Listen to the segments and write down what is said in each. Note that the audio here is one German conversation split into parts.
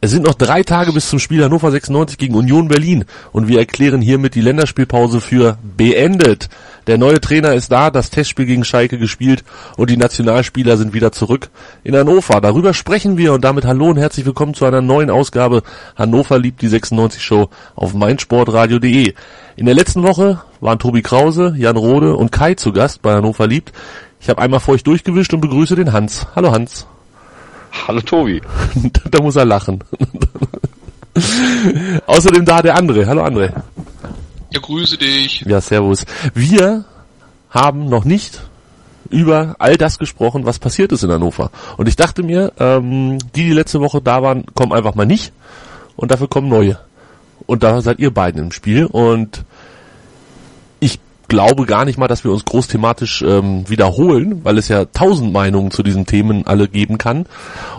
Es sind noch drei Tage bis zum Spiel Hannover 96 gegen Union Berlin und wir erklären hiermit die Länderspielpause für beendet. Der neue Trainer ist da, das Testspiel gegen Schalke gespielt und die Nationalspieler sind wieder zurück in Hannover. Darüber sprechen wir und damit hallo und herzlich willkommen zu einer neuen Ausgabe Hannover liebt die 96 Show auf meinsportradio.de. In der letzten Woche waren Tobi Krause, Jan Rode und Kai zu Gast bei Hannover liebt. Ich habe einmal vor euch durchgewischt und begrüße den Hans. Hallo Hans. Hallo Tobi. da muss er lachen. Außerdem da der André. Hallo André. Ja, grüße dich. Ja, servus. Wir haben noch nicht über all das gesprochen, was passiert ist in Hannover. Und ich dachte mir, ähm, die, die letzte Woche da waren, kommen einfach mal nicht. Und dafür kommen neue. Und da seid ihr beiden im Spiel. Und ich glaube gar nicht mal, dass wir uns groß thematisch ähm, wiederholen, weil es ja tausend Meinungen zu diesen Themen alle geben kann.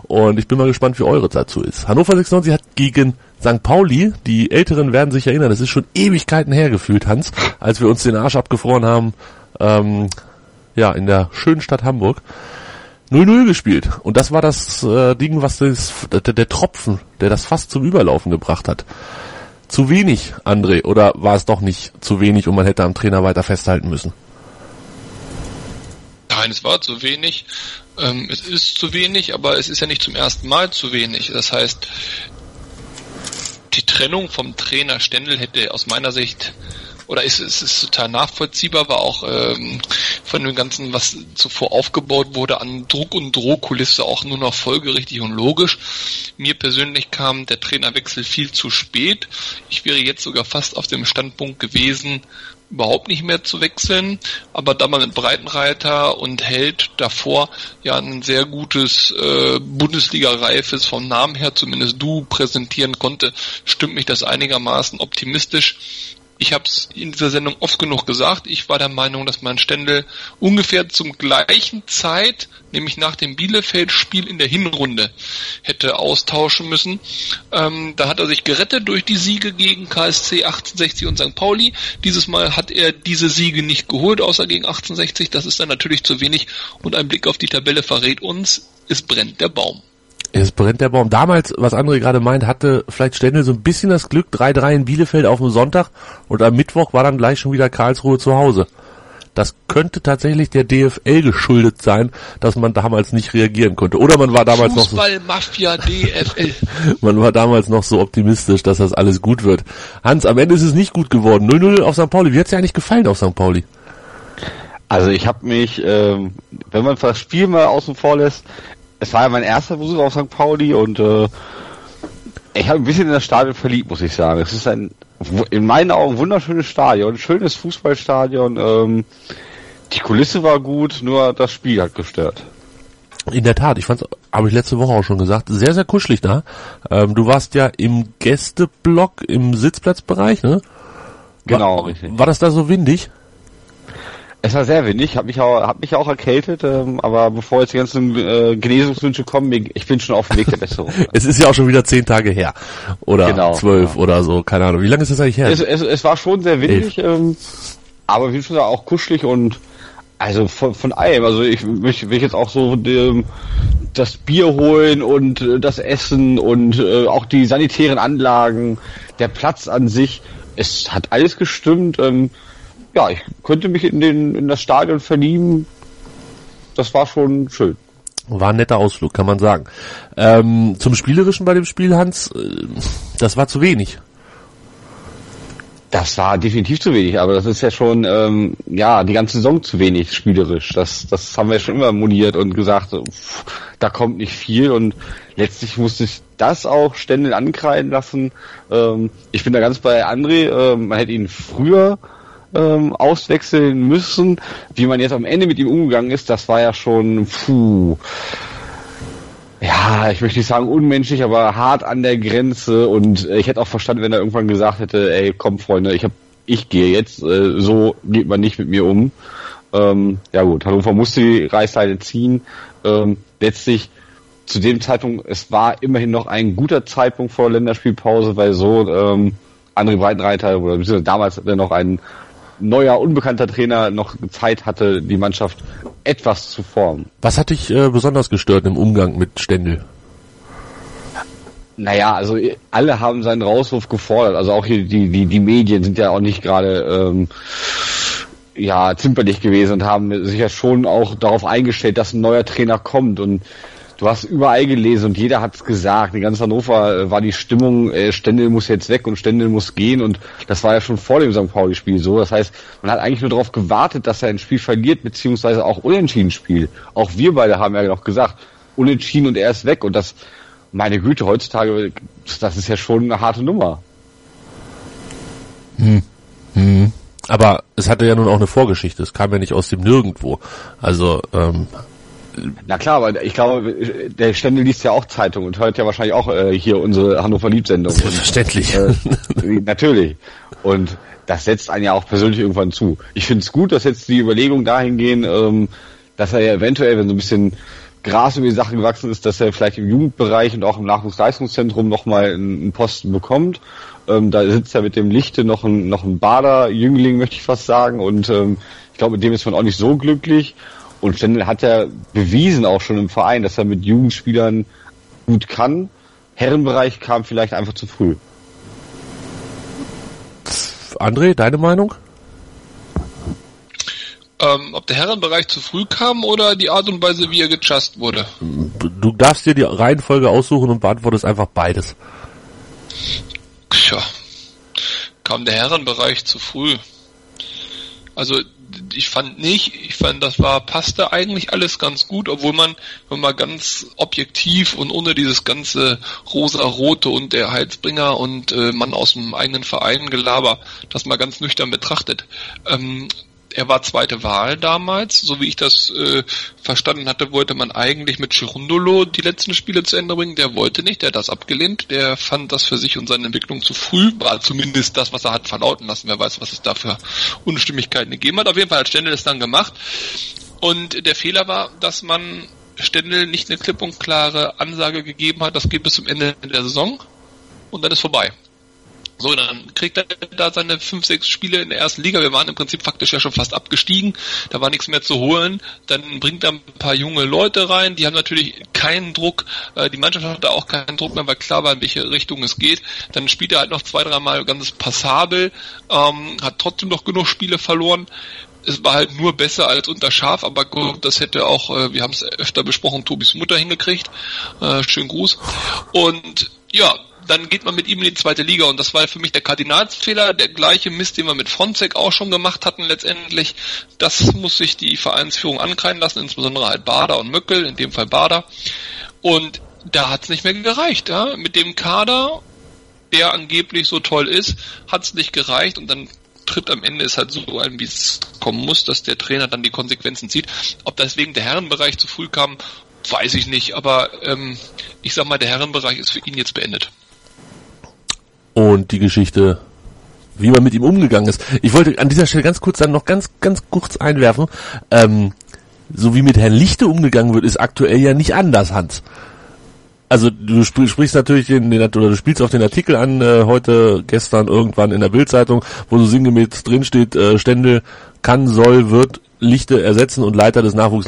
Und ich bin mal gespannt, wie eure dazu ist. Hannover 96 hat gegen St. Pauli, die Älteren werden sich erinnern, das ist schon Ewigkeiten hergefühlt, Hans, als wir uns den Arsch abgefroren haben, ähm, ja, in der schönen Stadt Hamburg. 0-0 gespielt. Und das war das äh, Ding, was das, der, der Tropfen, der das fast zum Überlaufen gebracht hat zu wenig, André? Oder war es doch nicht zu wenig und man hätte am Trainer weiter festhalten müssen? Nein, es war zu wenig. Ähm, es ist zu wenig, aber es ist ja nicht zum ersten Mal zu wenig. Das heißt, die Trennung vom Trainer Stendel hätte aus meiner Sicht oder ist es ist total nachvollziehbar, war auch ähm, von dem Ganzen, was zuvor aufgebaut wurde, an Druck und Drohkulisse auch nur noch folgerichtig und logisch. Mir persönlich kam der Trainerwechsel viel zu spät. Ich wäre jetzt sogar fast auf dem Standpunkt gewesen, überhaupt nicht mehr zu wechseln, aber da man mit Breitenreiter und Held davor ja ein sehr gutes äh, Bundesliga-reifes vom Namen her, zumindest du präsentieren konnte, stimmt mich das einigermaßen optimistisch. Ich habe es in dieser Sendung oft genug gesagt. Ich war der Meinung, dass man Stendel ungefähr zum gleichen Zeit, nämlich nach dem Bielefeld-Spiel in der Hinrunde, hätte austauschen müssen. Ähm, da hat er sich gerettet durch die Siege gegen KSC 1860 und St. Pauli. Dieses Mal hat er diese Siege nicht geholt, außer gegen 1860. Das ist dann natürlich zu wenig. Und ein Blick auf die Tabelle verrät uns, es brennt der Baum. Es brennt der Baum. Damals, was André gerade meint, hatte vielleicht Stendel so ein bisschen das Glück, 3-3 in Bielefeld auf dem Sonntag und am Mittwoch war dann gleich schon wieder Karlsruhe zu Hause. Das könnte tatsächlich der DFL geschuldet sein, dass man damals nicht reagieren konnte. Oder man war damals noch so, Mafia DFL. man war damals noch so optimistisch, dass das alles gut wird. Hans, am Ende ist es nicht gut geworden. 0-0 auf St. Pauli. Wie hat's dir eigentlich gefallen auf St. Pauli? Also ich habe mich, ähm, wenn man das Spiel mal außen vor lässt, es war ja mein erster Besuch auf St. Pauli und äh, ich habe ein bisschen in das Stadion verliebt, muss ich sagen. Es ist ein in meinen Augen wunderschönes Stadion, schönes Fußballstadion. Ähm, die Kulisse war gut, nur das Spiel hat gestört. In der Tat, ich fand's, habe ich letzte Woche auch schon gesagt, sehr, sehr kuschelig da. Ähm, du warst ja im Gästeblock im Sitzplatzbereich, ne? Genau, war, richtig. War das da so windig? Es war sehr windig, habe mich auch, hab mich auch erkältet, ähm, aber bevor jetzt die ganzen äh, Genesungswünsche kommen, ich bin schon auf dem Weg der Besserung. es ist ja auch schon wieder zehn Tage her. Oder Genau, zwölf ja. oder so, keine Ahnung. Wie lange ist das eigentlich her? es, es, es war schon sehr windig, ähm, aber wie schon gesagt, auch kuschelig und also von, von allem. Also ich möchte will jetzt auch so ähm, das Bier holen und äh, das Essen und äh, auch die sanitären Anlagen, der Platz an sich. Es hat alles gestimmt. Ähm, ja, ich könnte mich in den in das Stadion verlieben. Das war schon schön. War ein netter Ausflug, kann man sagen. Ähm, zum Spielerischen bei dem Spiel, Hans, äh, das war zu wenig. Das war definitiv zu wenig, aber das ist ja schon ähm, ja die ganze Saison zu wenig spielerisch. Das das haben wir schon immer moniert und gesagt, pff, da kommt nicht viel und letztlich musste ich das auch ständig ankreiden lassen. Ähm, ich bin da ganz bei André. Ähm, man hätte ihn früher ähm, auswechseln müssen. Wie man jetzt am Ende mit ihm umgegangen ist, das war ja schon puh. Ja, ich möchte nicht sagen unmenschlich, aber hart an der Grenze und äh, ich hätte auch verstanden, wenn er irgendwann gesagt hätte, ey, komm Freunde, ich hab, ich gehe jetzt, äh, so geht man nicht mit mir um. Ähm, ja gut, Hannover musste die Reißleine ziehen. Ähm, letztlich zu dem Zeitpunkt, es war immerhin noch ein guter Zeitpunkt vor der Länderspielpause, weil so ähm, André Breitenreiter oder damals noch einen neuer, unbekannter Trainer noch Zeit hatte, die Mannschaft etwas zu formen. Was hat dich äh, besonders gestört im Umgang mit Stendel? Naja, also alle haben seinen Rauswurf gefordert. Also auch hier die, die, die Medien sind ja auch nicht gerade ähm, ja, zimperlich gewesen und haben sich ja schon auch darauf eingestellt, dass ein neuer Trainer kommt. Und du hast überall gelesen und jeder hat es gesagt. In ganz Hannover äh, war die Stimmung, äh, Stendel muss jetzt weg und Stendel muss gehen. Und das war ja schon vor dem St. Pauli-Spiel so. Das heißt, man hat eigentlich nur darauf gewartet, dass er ein Spiel verliert, beziehungsweise auch unentschieden spielt. Auch wir beide haben ja noch gesagt, unentschieden und er ist weg. Und das meine Güte, heutzutage, das ist ja schon eine harte Nummer. Hm. Hm. Aber es hatte ja nun auch eine Vorgeschichte. Es kam ja nicht aus dem Nirgendwo. Also, ähm, na klar, aber ich glaube, der Stände liest ja auch Zeitung und hört ja wahrscheinlich auch äh, hier unsere Hannover Liebt-Sendung. Selbstverständlich. Äh, natürlich. Und das setzt einen ja auch persönlich irgendwann zu. Ich finde es gut, dass jetzt die Überlegungen dahin gehen, ähm, dass er ja eventuell, wenn so ein bisschen Gras über die Sache gewachsen ist, dass er vielleicht im Jugendbereich und auch im Nachwuchsleistungszentrum nochmal einen Posten bekommt. Ähm, da sitzt ja mit dem Lichte noch ein, noch ein Bader-Jüngling, möchte ich fast sagen. Und ähm, ich glaube, mit dem ist man auch nicht so glücklich. Und Stendel hat ja bewiesen auch schon im Verein, dass er mit Jugendspielern gut kann. Herrenbereich kam vielleicht einfach zu früh. André, deine Meinung? ähm, ob der Herrenbereich zu früh kam oder die Art und Weise, wie er gechast wurde. Du darfst dir die Reihenfolge aussuchen und beantwortest einfach beides. Tja, kam der Herrenbereich zu früh. Also ich fand nicht, ich fand, das war, passte eigentlich alles ganz gut, obwohl man, wenn man ganz objektiv und ohne dieses ganze rosa-rote und der Heilsbringer und äh, man aus dem eigenen Verein Gelaber, das mal ganz nüchtern betrachtet. Ähm, er war zweite Wahl damals, so wie ich das äh, verstanden hatte, wollte man eigentlich mit Chirundolo die letzten Spiele zu Ende bringen. Der wollte nicht, der hat das abgelehnt, der fand das für sich und seine Entwicklung zu früh, war zumindest das, was er hat verlauten lassen. Wer weiß, was es da für Unstimmigkeiten gegeben hat. Auf jeden Fall hat Stendel es dann gemacht. Und der Fehler war, dass man Stendel nicht eine klipp und klare Ansage gegeben hat, das geht bis zum Ende der Saison und dann ist vorbei. So, dann kriegt er da seine fünf, sechs Spiele in der ersten Liga. Wir waren im Prinzip faktisch ja schon fast abgestiegen. Da war nichts mehr zu holen. Dann bringt er ein paar junge Leute rein. Die haben natürlich keinen Druck. Äh, die Mannschaft hatte auch keinen Druck mehr, weil klar war, in welche Richtung es geht. Dann spielt er halt noch zwei, dreimal ganz passabel. Ähm, hat trotzdem noch genug Spiele verloren es war halt nur besser als unter Schaf, aber gut, das hätte auch, äh, wir haben es öfter besprochen, Tobis Mutter hingekriegt. Äh, schönen Gruß. Und ja, dann geht man mit ihm in die zweite Liga und das war für mich der Kardinalsfehler, der gleiche Mist, den wir mit Fronzek auch schon gemacht hatten letztendlich. Das muss sich die Vereinsführung ankreiden lassen, insbesondere halt Bader und Möckel, in dem Fall Bader. Und da hat es nicht mehr gereicht. Ja? Mit dem Kader, der angeblich so toll ist, hat es nicht gereicht und dann tritt am Ende ist halt so ein, wie es kommen muss, dass der Trainer dann die Konsequenzen zieht. Ob das wegen der Herrenbereich zu früh kam, weiß ich nicht, aber ähm, ich sag mal, der Herrenbereich ist für ihn jetzt beendet und die Geschichte, wie man mit ihm umgegangen ist. Ich wollte an dieser Stelle ganz kurz dann noch ganz, ganz kurz einwerfen, ähm, so wie mit Herrn Lichte umgegangen wird, ist aktuell ja nicht anders, Hans. Also du sp sprichst natürlich den, den, oder du spielst auf den Artikel an äh, heute, gestern irgendwann in der Bildzeitung, wo so sinngemäß drin steht, äh, Stände kann, soll, wird Lichte ersetzen und Leiter des Nachwuchs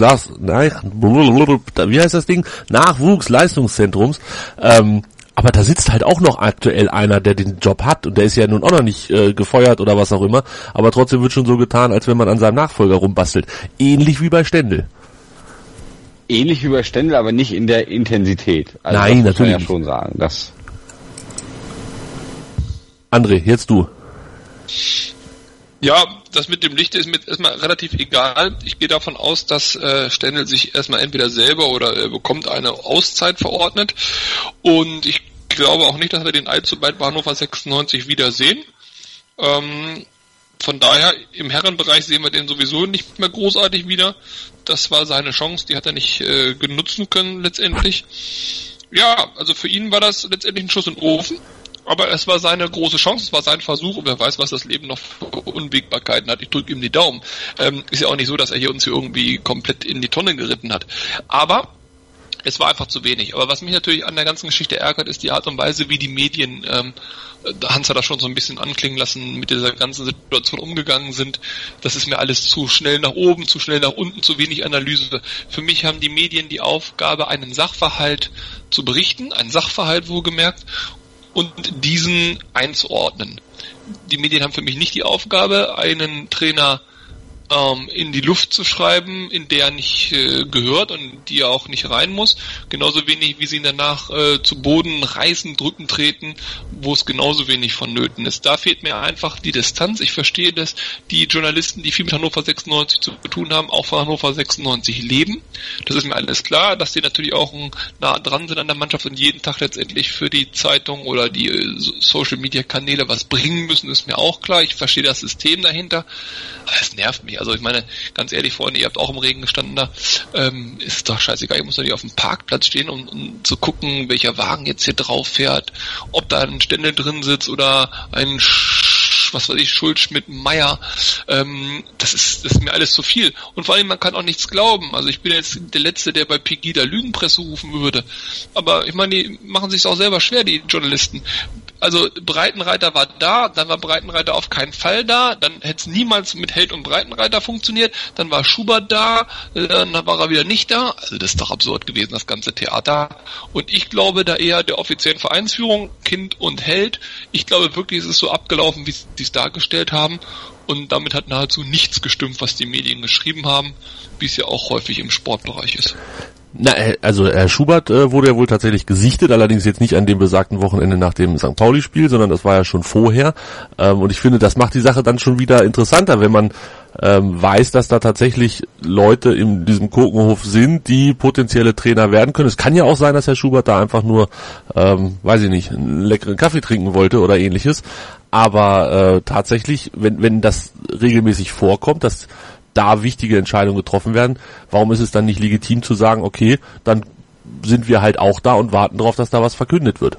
wie heißt das Ding? Nachwuchsleistungszentrums. Ähm, aber da sitzt halt auch noch aktuell einer, der den Job hat und der ist ja nun auch noch nicht äh, gefeuert oder was auch immer, aber trotzdem wird schon so getan, als wenn man an seinem Nachfolger rumbastelt. Ähnlich wie bei Stendel. Ähnlich wie bei Stendel, aber nicht in der Intensität. Also Nein, das natürlich. Muss man ja schon sagen. Das André, jetzt du. Ja, das mit dem Licht ist mir erstmal relativ egal. Ich gehe davon aus, dass äh, Stendel sich erstmal entweder selber oder er bekommt eine Auszeit verordnet. Und ich glaube auch nicht, dass wir den allzu bald bei Hannover 96 wiedersehen. Ähm, von daher, im Herrenbereich sehen wir den sowieso nicht mehr großartig wieder. Das war seine Chance, die hat er nicht äh, genutzen können letztendlich. Ja, also für ihn war das letztendlich ein Schuss in den Ofen. Aber es war seine große Chance, es war sein Versuch und wer weiß, was das Leben noch für Unwägbarkeiten hat. Ich drücke ihm die Daumen. Ähm, ist ja auch nicht so, dass er hier uns hier irgendwie komplett in die Tonne geritten hat. Aber es war einfach zu wenig. Aber was mich natürlich an der ganzen Geschichte ärgert, ist die Art und Weise, wie die Medien, ähm, Hans hat das schon so ein bisschen anklingen lassen, mit dieser ganzen Situation umgegangen sind. Das ist mir alles zu schnell nach oben, zu schnell nach unten, zu wenig Analyse. Für mich haben die Medien die Aufgabe, einen Sachverhalt zu berichten, einen Sachverhalt wohlgemerkt, und diesen einzuordnen. Die Medien haben für mich nicht die Aufgabe, einen Trainer ähm, in die Luft zu schreiben, in der er nicht äh, gehört und die er auch nicht rein muss. Genauso wenig, wie sie ihn danach äh, zu Boden reißen, drücken, treten, wo es genauso wenig vonnöten ist. Da fehlt mir einfach die Distanz. Ich verstehe, dass die Journalisten, die viel mit Hannover 96 zu tun haben, auch von Hannover 96 leben. Das ist mir alles klar, dass die natürlich auch nah dran sind an der Mannschaft und jeden Tag letztendlich für die Zeitung oder die äh, Social Media Kanäle was bringen müssen, ist mir auch klar. Ich verstehe das System dahinter. Aber es nervt mich. Also ich meine, ganz ehrlich, Freunde, ihr habt auch im Regen gestanden da. Ähm, ist doch scheißegal, ihr muss doch nicht auf dem Parkplatz stehen, um, um zu gucken, welcher Wagen jetzt hier drauf fährt, ob da ein Ständel drin sitzt oder ein was weiß ich, Schuld, Schmidt, Meier, ähm, das ist, das ist mir alles zu viel. Und vor allem, man kann auch nichts glauben. Also ich bin jetzt der Letzte, der bei Pegida Lügenpresse rufen würde. Aber ich meine, die machen sich auch selber schwer, die Journalisten also Breitenreiter war da, dann war Breitenreiter auf keinen Fall da, dann hätte es niemals mit Held und Breitenreiter funktioniert, dann war Schubert da, äh, dann war er wieder nicht da. Also das ist doch absurd gewesen, das ganze Theater. Und ich glaube da eher der offiziellen Vereinsführung, Kind und Held, ich glaube wirklich, es ist so abgelaufen, wie sie es dargestellt haben. Und damit hat nahezu nichts gestimmt, was die Medien geschrieben haben, wie es ja auch häufig im Sportbereich ist. Na, äh, also Herr Schubert äh, wurde ja wohl tatsächlich gesichtet, allerdings jetzt nicht an dem besagten Wochenende nach dem St. Pauli-Spiel, sondern das war ja schon vorher. Ähm, und ich finde, das macht die Sache dann schon wieder interessanter, wenn man ähm, weiß, dass da tatsächlich Leute in diesem Kokenhof sind, die potenzielle Trainer werden können. Es kann ja auch sein, dass Herr Schubert da einfach nur, ähm, weiß ich nicht, einen leckeren Kaffee trinken wollte oder ähnliches. Aber äh, tatsächlich, wenn, wenn das regelmäßig vorkommt, dass da wichtige Entscheidungen getroffen werden, warum ist es dann nicht legitim zu sagen, okay, dann sind wir halt auch da und warten darauf, dass da was verkündet wird?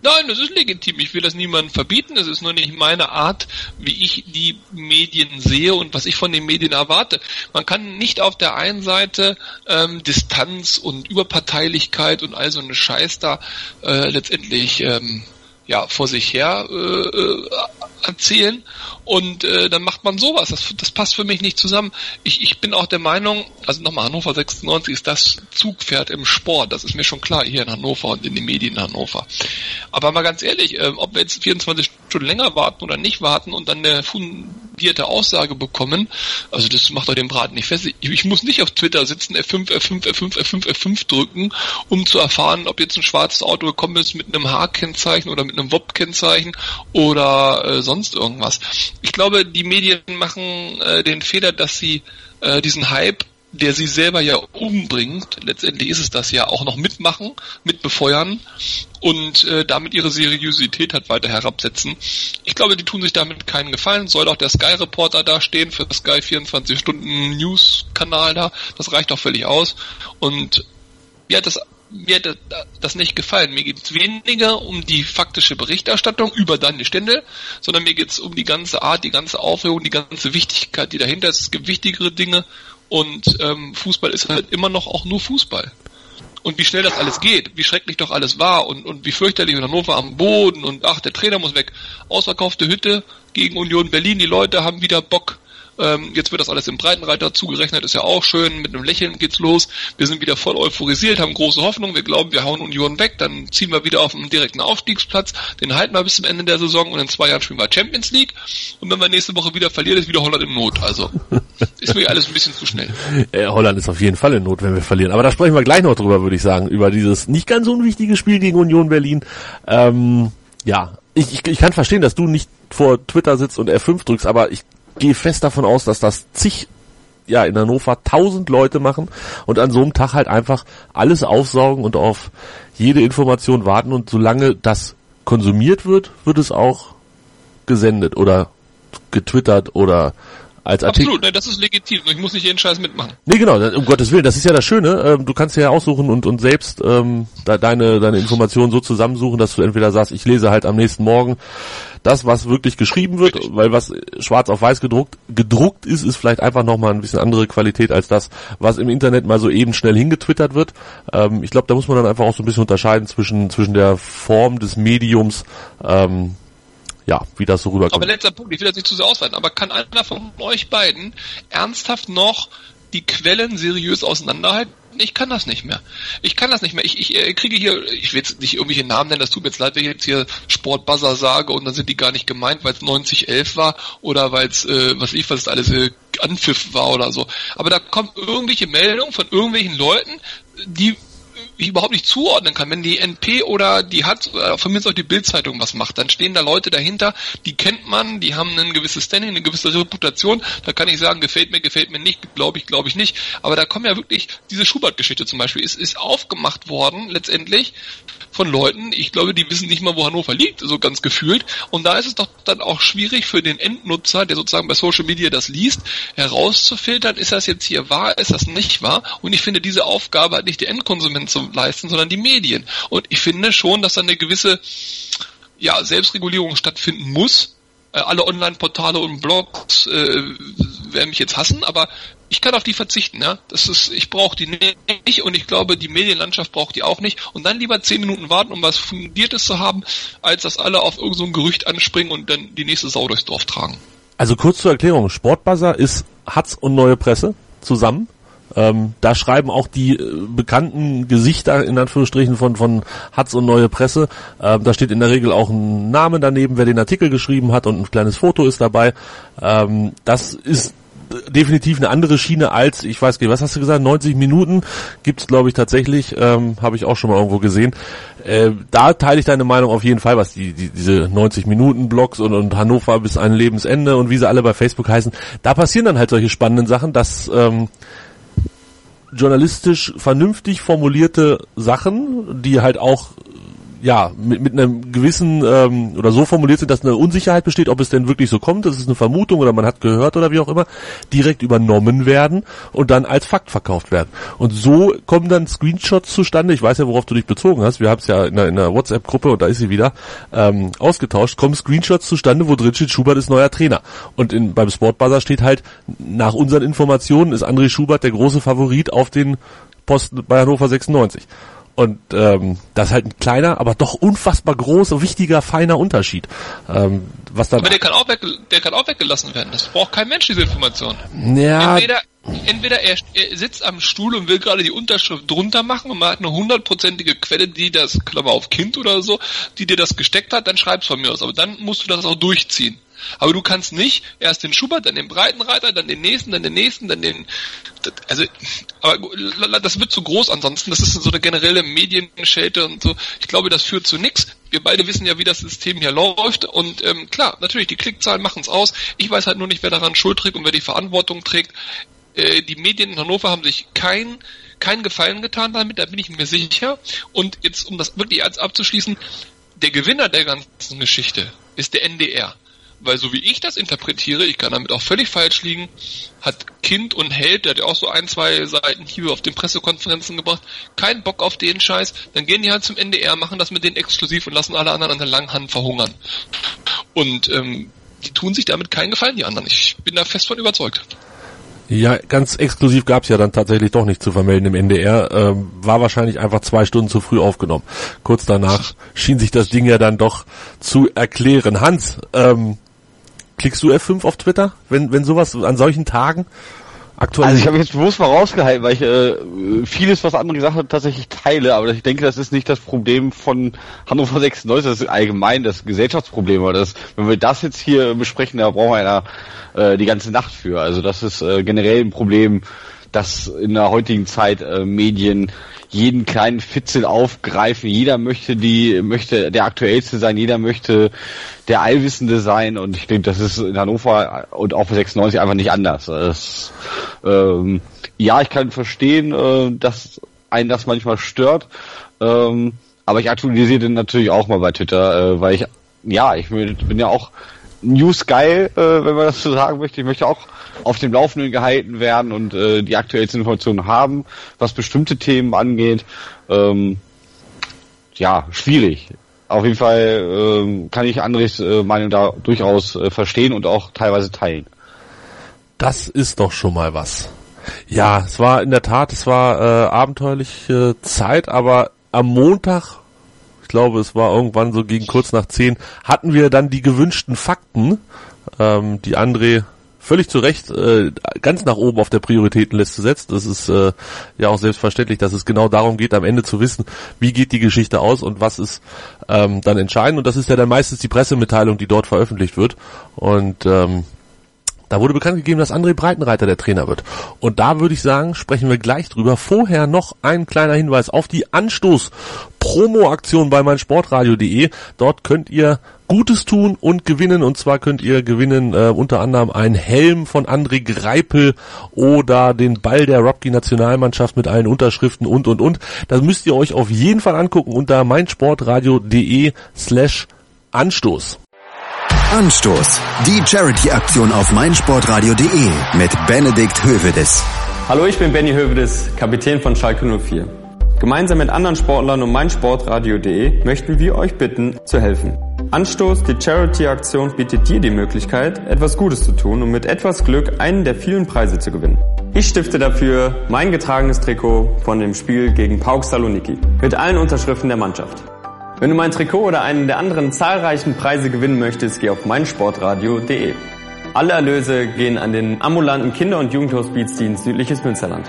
Nein, das ist legitim. Ich will das niemandem verbieten. Es ist nur nicht meine Art, wie ich die Medien sehe und was ich von den Medien erwarte. Man kann nicht auf der einen Seite ähm, Distanz und Überparteilichkeit und all so eine Scheiß da äh, letztendlich ähm, ja vor sich her äh, äh erzählen und äh, dann macht man sowas. Das, das passt für mich nicht zusammen. Ich, ich bin auch der Meinung, also nochmal, Hannover 96 ist das Zugpferd im Sport. Das ist mir schon klar hier in Hannover und in den Medien in Hannover. Aber mal ganz ehrlich, äh, ob wir jetzt 24 Stunden länger warten oder nicht warten und dann eine fundierte Aussage bekommen, also das macht doch den Braten nicht fest. Ich, ich muss nicht auf Twitter sitzen, F5, F5, F5, F5, F5 drücken, um zu erfahren, ob jetzt ein schwarzes Auto gekommen ist mit einem H-Kennzeichen oder mit einem WOP-Kennzeichen oder äh, sonst irgendwas. Ich glaube, die Medien machen äh, den Fehler, dass sie äh, diesen Hype der sie selber ja umbringt, letztendlich ist es das ja, auch noch mitmachen, mitbefeuern und äh, damit ihre Seriosität hat weiter herabsetzen. Ich glaube, die tun sich damit keinen Gefallen. Soll auch der Sky Reporter da stehen für Sky 24 Stunden News Kanal da. Das reicht auch völlig aus. Und ja, das mir hat das nicht gefallen. Mir geht es weniger um die faktische Berichterstattung über Daniel Stendel, sondern mir geht es um die ganze Art, die ganze Aufregung, die ganze Wichtigkeit, die dahinter ist. Es gibt wichtigere Dinge und ähm, Fußball ist halt immer noch auch nur Fußball. Und wie schnell das alles geht, wie schrecklich doch alles war und, und wie fürchterlich in Hannover am Boden und ach, der Trainer muss weg. Ausverkaufte Hütte gegen Union Berlin, die Leute haben wieder Bock ähm, jetzt wird das alles im Breitenreiter zugerechnet, ist ja auch schön. Mit einem Lächeln geht's los. Wir sind wieder voll euphorisiert, haben große Hoffnung. Wir glauben, wir hauen Union weg. Dann ziehen wir wieder auf einen direkten Aufstiegsplatz. Den halten wir bis zum Ende der Saison und in zwei Jahren spielen wir Champions League. Und wenn wir nächste Woche wieder verlieren, ist wieder Holland in Not. Also ist mir alles ein bisschen zu schnell. Äh, Holland ist auf jeden Fall in Not, wenn wir verlieren. Aber da sprechen wir gleich noch drüber, würde ich sagen, über dieses nicht ganz unwichtige Spiel gegen Union Berlin. Ähm, ja, ich, ich, ich kann verstehen, dass du nicht vor Twitter sitzt und F5 drückst, aber ich gehe fest davon aus, dass das zig ja in Hannover tausend Leute machen und an so einem Tag halt einfach alles aufsaugen und auf jede Information warten und solange das konsumiert wird, wird es auch gesendet oder getwittert oder als Artikel. Absolut, ne, das ist legitim. Ich muss nicht jeden Scheiß mitmachen. Nee, genau, um Gottes Willen, das ist ja das Schöne. Ähm, du kannst ja aussuchen und, und selbst ähm, da, deine, deine Informationen so zusammensuchen, dass du entweder sagst, ich lese halt am nächsten Morgen das, was wirklich geschrieben wird, weil was schwarz auf weiß gedruckt, gedruckt ist, ist vielleicht einfach nochmal ein bisschen andere Qualität als das, was im Internet mal so eben schnell hingetwittert wird. Ähm, ich glaube, da muss man dann einfach auch so ein bisschen unterscheiden zwischen, zwischen der Form des Mediums, ähm, ja, wie das so rüberkommt. Aber letzter Punkt, ich will das nicht zu sehr ausweiten, aber kann einer von euch beiden ernsthaft noch die Quellen seriös auseinanderhalten? Ich kann das nicht mehr. Ich kann das nicht mehr. Ich, ich äh, kriege hier, ich will jetzt nicht irgendwelche Namen nennen, das tut mir jetzt leid, wenn ich jetzt hier Sportbuzzer sage und dann sind die gar nicht gemeint, weil es 90-11 war oder weil es, äh, was ich, was es alles äh, Anpfiff war oder so. Aber da kommen irgendwelche Meldungen von irgendwelchen Leuten, die ich überhaupt nicht zuordnen kann. Wenn die NP oder die hat, äh, von mir ist auch die Bildzeitung was macht, dann stehen da Leute dahinter, die kennt man, die haben ein gewisses Standing, eine gewisse Reputation. Da kann ich sagen, gefällt mir, gefällt mir nicht, glaube ich, glaube ich nicht. Aber da kommen ja wirklich diese Schubert-Geschichte zum Beispiel ist, ist aufgemacht worden letztendlich von Leuten, ich glaube, die wissen nicht mal, wo Hannover liegt, so ganz gefühlt. Und da ist es doch dann auch schwierig für den Endnutzer, der sozusagen bei Social Media das liest, herauszufiltern, ist das jetzt hier wahr, ist das nicht wahr? Und ich finde, diese Aufgabe hat nicht der Endkonsument zu leisten, sondern die Medien. Und ich finde schon, dass da eine gewisse ja, Selbstregulierung stattfinden muss. Äh, alle Online-Portale und Blogs äh, werden mich jetzt hassen, aber ich kann auf die verzichten, ja. Das ist, ich brauche die nicht und ich glaube, die Medienlandschaft braucht die auch nicht. Und dann lieber zehn Minuten warten, um was Fundiertes zu haben, als dass alle auf irgendein so Gerücht anspringen und dann die nächste Sau durchs Dorf tragen. Also kurz zur Erklärung, Sportbuzzer ist Hatz und Neue Presse zusammen. Ähm, da schreiben auch die äh, bekannten Gesichter in Anführungsstrichen von von Hatz und Neue Presse. Ähm, da steht in der Regel auch ein Name daneben, wer den Artikel geschrieben hat und ein kleines Foto ist dabei. Ähm, das ist definitiv eine andere Schiene als, ich weiß nicht, was hast du gesagt, 90 Minuten gibt's glaube ich tatsächlich, ähm, habe ich auch schon mal irgendwo gesehen. Äh, da teile ich deine Meinung auf jeden Fall, was die, die diese 90 Minuten Blogs und, und Hannover bis ein Lebensende und wie sie alle bei Facebook heißen, da passieren dann halt solche spannenden Sachen, dass ähm, journalistisch vernünftig formulierte Sachen, die halt auch ja, mit, mit einem gewissen ähm, oder so formuliert sind, dass eine Unsicherheit besteht, ob es denn wirklich so kommt, das ist eine Vermutung oder man hat gehört oder wie auch immer, direkt übernommen werden und dann als Fakt verkauft werden. Und so kommen dann Screenshots zustande, ich weiß ja, worauf du dich bezogen hast, wir haben es ja in in einer WhatsApp-Gruppe und da ist sie wieder, ähm, ausgetauscht, kommen Screenshots zustande, wo drin steht, Schubert ist neuer Trainer. Und in, beim Sportbuzzer steht halt, nach unseren Informationen ist André Schubert der große Favorit auf den Posten bei Hannover 96. Und ähm, das ist halt ein kleiner, aber doch unfassbar großer, wichtiger, feiner Unterschied. Ähm, was dann aber der kann, auch weg, der kann auch weggelassen werden. Das braucht kein Mensch, diese Information. Ja. Entweder, entweder er, er sitzt am Stuhl und will gerade die Unterschrift drunter machen und man hat eine hundertprozentige Quelle, die das, Klammer auf Kind oder so, die dir das gesteckt hat, dann schreib's von mir aus. Aber dann musst du das auch durchziehen. Aber du kannst nicht erst den Schubert, dann den Breitenreiter, dann den nächsten, dann den nächsten, dann den, also, aber das wird zu groß ansonsten. Das ist so eine generelle Medienschelte und so. Ich glaube, das führt zu nichts. Wir beide wissen ja, wie das System hier läuft und ähm, klar, natürlich, die Klickzahlen machen es aus. Ich weiß halt nur nicht, wer daran Schuld trägt und wer die Verantwortung trägt. Äh, die Medien in Hannover haben sich kein keinen Gefallen getan damit, da bin ich mir sicher. Und jetzt, um das wirklich als abzuschließen, der Gewinner der ganzen Geschichte ist der NDR weil so wie ich das interpretiere, ich kann damit auch völlig falsch liegen, hat Kind und Held, der hat ja auch so ein, zwei Seiten Hiebe auf den Pressekonferenzen gebracht, keinen Bock auf den Scheiß, dann gehen die halt zum NDR, machen das mit denen exklusiv und lassen alle anderen an der langen Hand verhungern. Und ähm, die tun sich damit keinen Gefallen, die anderen. Ich bin da fest von überzeugt. Ja, ganz exklusiv gab's ja dann tatsächlich doch nicht zu vermelden im NDR. Ähm, war wahrscheinlich einfach zwei Stunden zu früh aufgenommen. Kurz danach schien sich das Ding ja dann doch zu erklären. Hans, ähm, Klickst du F5 auf Twitter, wenn, wenn sowas an solchen Tagen aktuell? Also ich habe jetzt bewusst mal rausgehalten, weil ich äh, vieles, was andere gesagt haben, tatsächlich teile, aber ich denke, das ist nicht das Problem von Hannover 96, das ist allgemein das Gesellschaftsproblem. Aber das, wenn wir das jetzt hier besprechen, da brauchen wir ja äh, die ganze Nacht für. Also das ist äh, generell ein Problem, dass in der heutigen Zeit äh, Medien jeden kleinen Fitzel aufgreifen. Jeder möchte die, möchte der aktuellste sein, jeder möchte der Allwissende sein und ich denke, das ist in Hannover und auch für 96 einfach nicht anders. Das, ähm, ja, ich kann verstehen, äh, dass einen das manchmal stört, ähm, aber ich aktualisiere den natürlich auch mal bei Twitter, äh, weil ich, ja, ich bin ja auch News geil, äh, wenn man das so sagen möchte. Ich möchte auch auf dem Laufenden gehalten werden und äh, die aktuellsten Informationen haben, was bestimmte Themen angeht. Ähm, ja, schwierig. auf jeden Fall ähm, kann ich Andres äh, Meinung da durchaus äh, verstehen und auch teilweise teilen. Das ist doch schon mal was. Ja, es war in der Tat, es war äh, abenteuerliche Zeit, aber am Montag, ich glaube, es war irgendwann so gegen kurz nach zehn, hatten wir dann die gewünschten Fakten, ähm, die André völlig zu Recht äh, ganz nach oben auf der Prioritätenliste setzt. Das ist äh, ja auch selbstverständlich, dass es genau darum geht, am Ende zu wissen, wie geht die Geschichte aus und was ist ähm, dann entscheidend. Und das ist ja dann meistens die Pressemitteilung, die dort veröffentlicht wird. Und ähm, da wurde bekannt gegeben, dass André Breitenreiter der Trainer wird. Und da würde ich sagen, sprechen wir gleich drüber. Vorher noch ein kleiner Hinweis auf die Anstoß-Promo-Aktion bei meinsportradio.de. Dort könnt ihr Gutes tun und gewinnen. Und zwar könnt ihr gewinnen äh, unter anderem einen Helm von André Greipel oder den Ball der Robki Nationalmannschaft mit allen Unterschriften und und und. Das müsst ihr euch auf jeden Fall angucken unter meinsportradio.de slash Anstoß. Anstoß. Die Charity-Aktion auf meinsportradio.de mit Benedikt Hövedes. Hallo, ich bin Benny Hövedes, Kapitän von Schalke 04. Gemeinsam mit anderen Sportlern und meinsportradio.de möchten wir euch bitten, zu helfen. Anstoß, die Charity-Aktion bietet dir die Möglichkeit, etwas Gutes zu tun und mit etwas Glück einen der vielen Preise zu gewinnen. Ich stifte dafür mein getragenes Trikot von dem Spiel gegen Pauk Saloniki mit allen Unterschriften der Mannschaft. Wenn du mein Trikot oder einen der anderen zahlreichen Preise gewinnen möchtest, geh auf meinsportradio.de. Alle Erlöse gehen an den ambulanten Kinder- und Jugendhospizdienst Südliches Münsterland.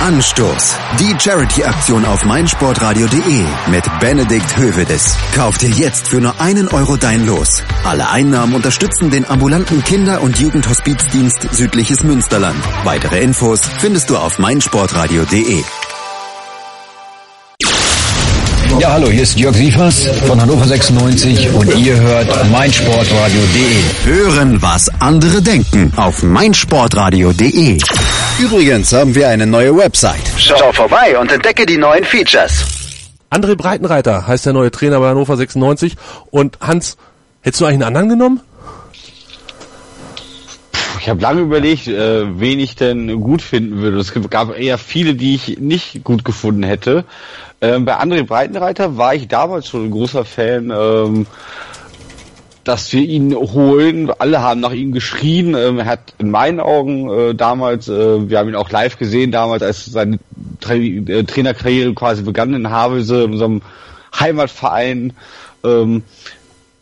Anstoß. Die Charity-Aktion auf meinsportradio.de mit Benedikt Hövedes. Kauf dir jetzt für nur einen Euro dein Los. Alle Einnahmen unterstützen den ambulanten Kinder- und Jugendhospizdienst Südliches Münsterland. Weitere Infos findest du auf meinsportradio.de. Ja, hallo, hier ist Jörg Sievers von Hannover 96 und ihr hört meinsportradio.de. Hören, was andere denken auf meinsportradio.de. Übrigens haben wir eine neue Website. Schau vorbei und entdecke die neuen Features. André Breitenreiter heißt der neue Trainer bei Hannover 96. Und Hans, hättest du eigentlich einen anderen genommen? Ich habe lange überlegt, äh, wen ich denn gut finden würde. Es gab eher viele, die ich nicht gut gefunden hätte. Ähm, bei André Breitenreiter war ich damals schon ein großer Fan, ähm, dass wir ihn holen. Alle haben nach ihm geschrien. Ähm, er hat in meinen Augen äh, damals, äh, wir haben ihn auch live gesehen damals, als seine Tra äh, Trainerkarriere quasi begann in Havelse, in unserem Heimatverein. Ähm,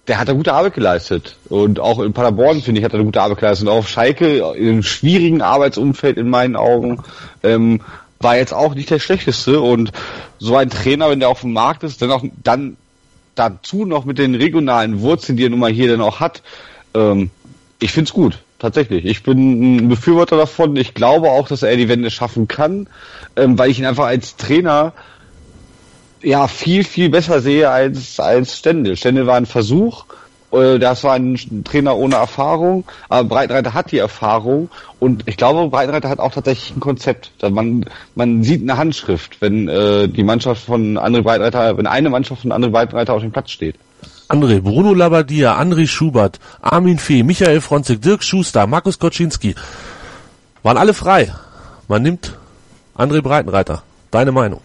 der hat da gute Arbeit geleistet. Und auch in Paderborn, finde ich, hat er eine gute Arbeit geleistet. Und auch Schalke, in einem schwierigen Arbeitsumfeld in meinen Augen, ähm, war jetzt auch nicht der schlechteste. Und so ein Trainer, wenn der auf dem Markt ist, dann auch dann dazu noch mit den regionalen Wurzeln, die er nun mal hier dann auch hat, ähm, ich find's gut. Tatsächlich. Ich bin ein Befürworter davon. Ich glaube auch, dass er die Wende schaffen kann, ähm, weil ich ihn einfach als Trainer ja viel, viel besser sehe als, als Stendel. Stendel war ein Versuch, äh, das war ein Trainer ohne Erfahrung, aber Breitenreiter hat die Erfahrung und ich glaube, Breitenreiter hat auch tatsächlich ein Konzept. Man, man sieht eine Handschrift, wenn äh, die Mannschaft von André Breitenreiter, wenn eine Mannschaft von André Breitenreiter auf dem Platz steht. André, Bruno Labbadia, André Schubert, Armin Fee, Michael Fronzek, Dirk Schuster, Markus Koczynski, waren alle frei. Man nimmt André Breitenreiter. Deine Meinung?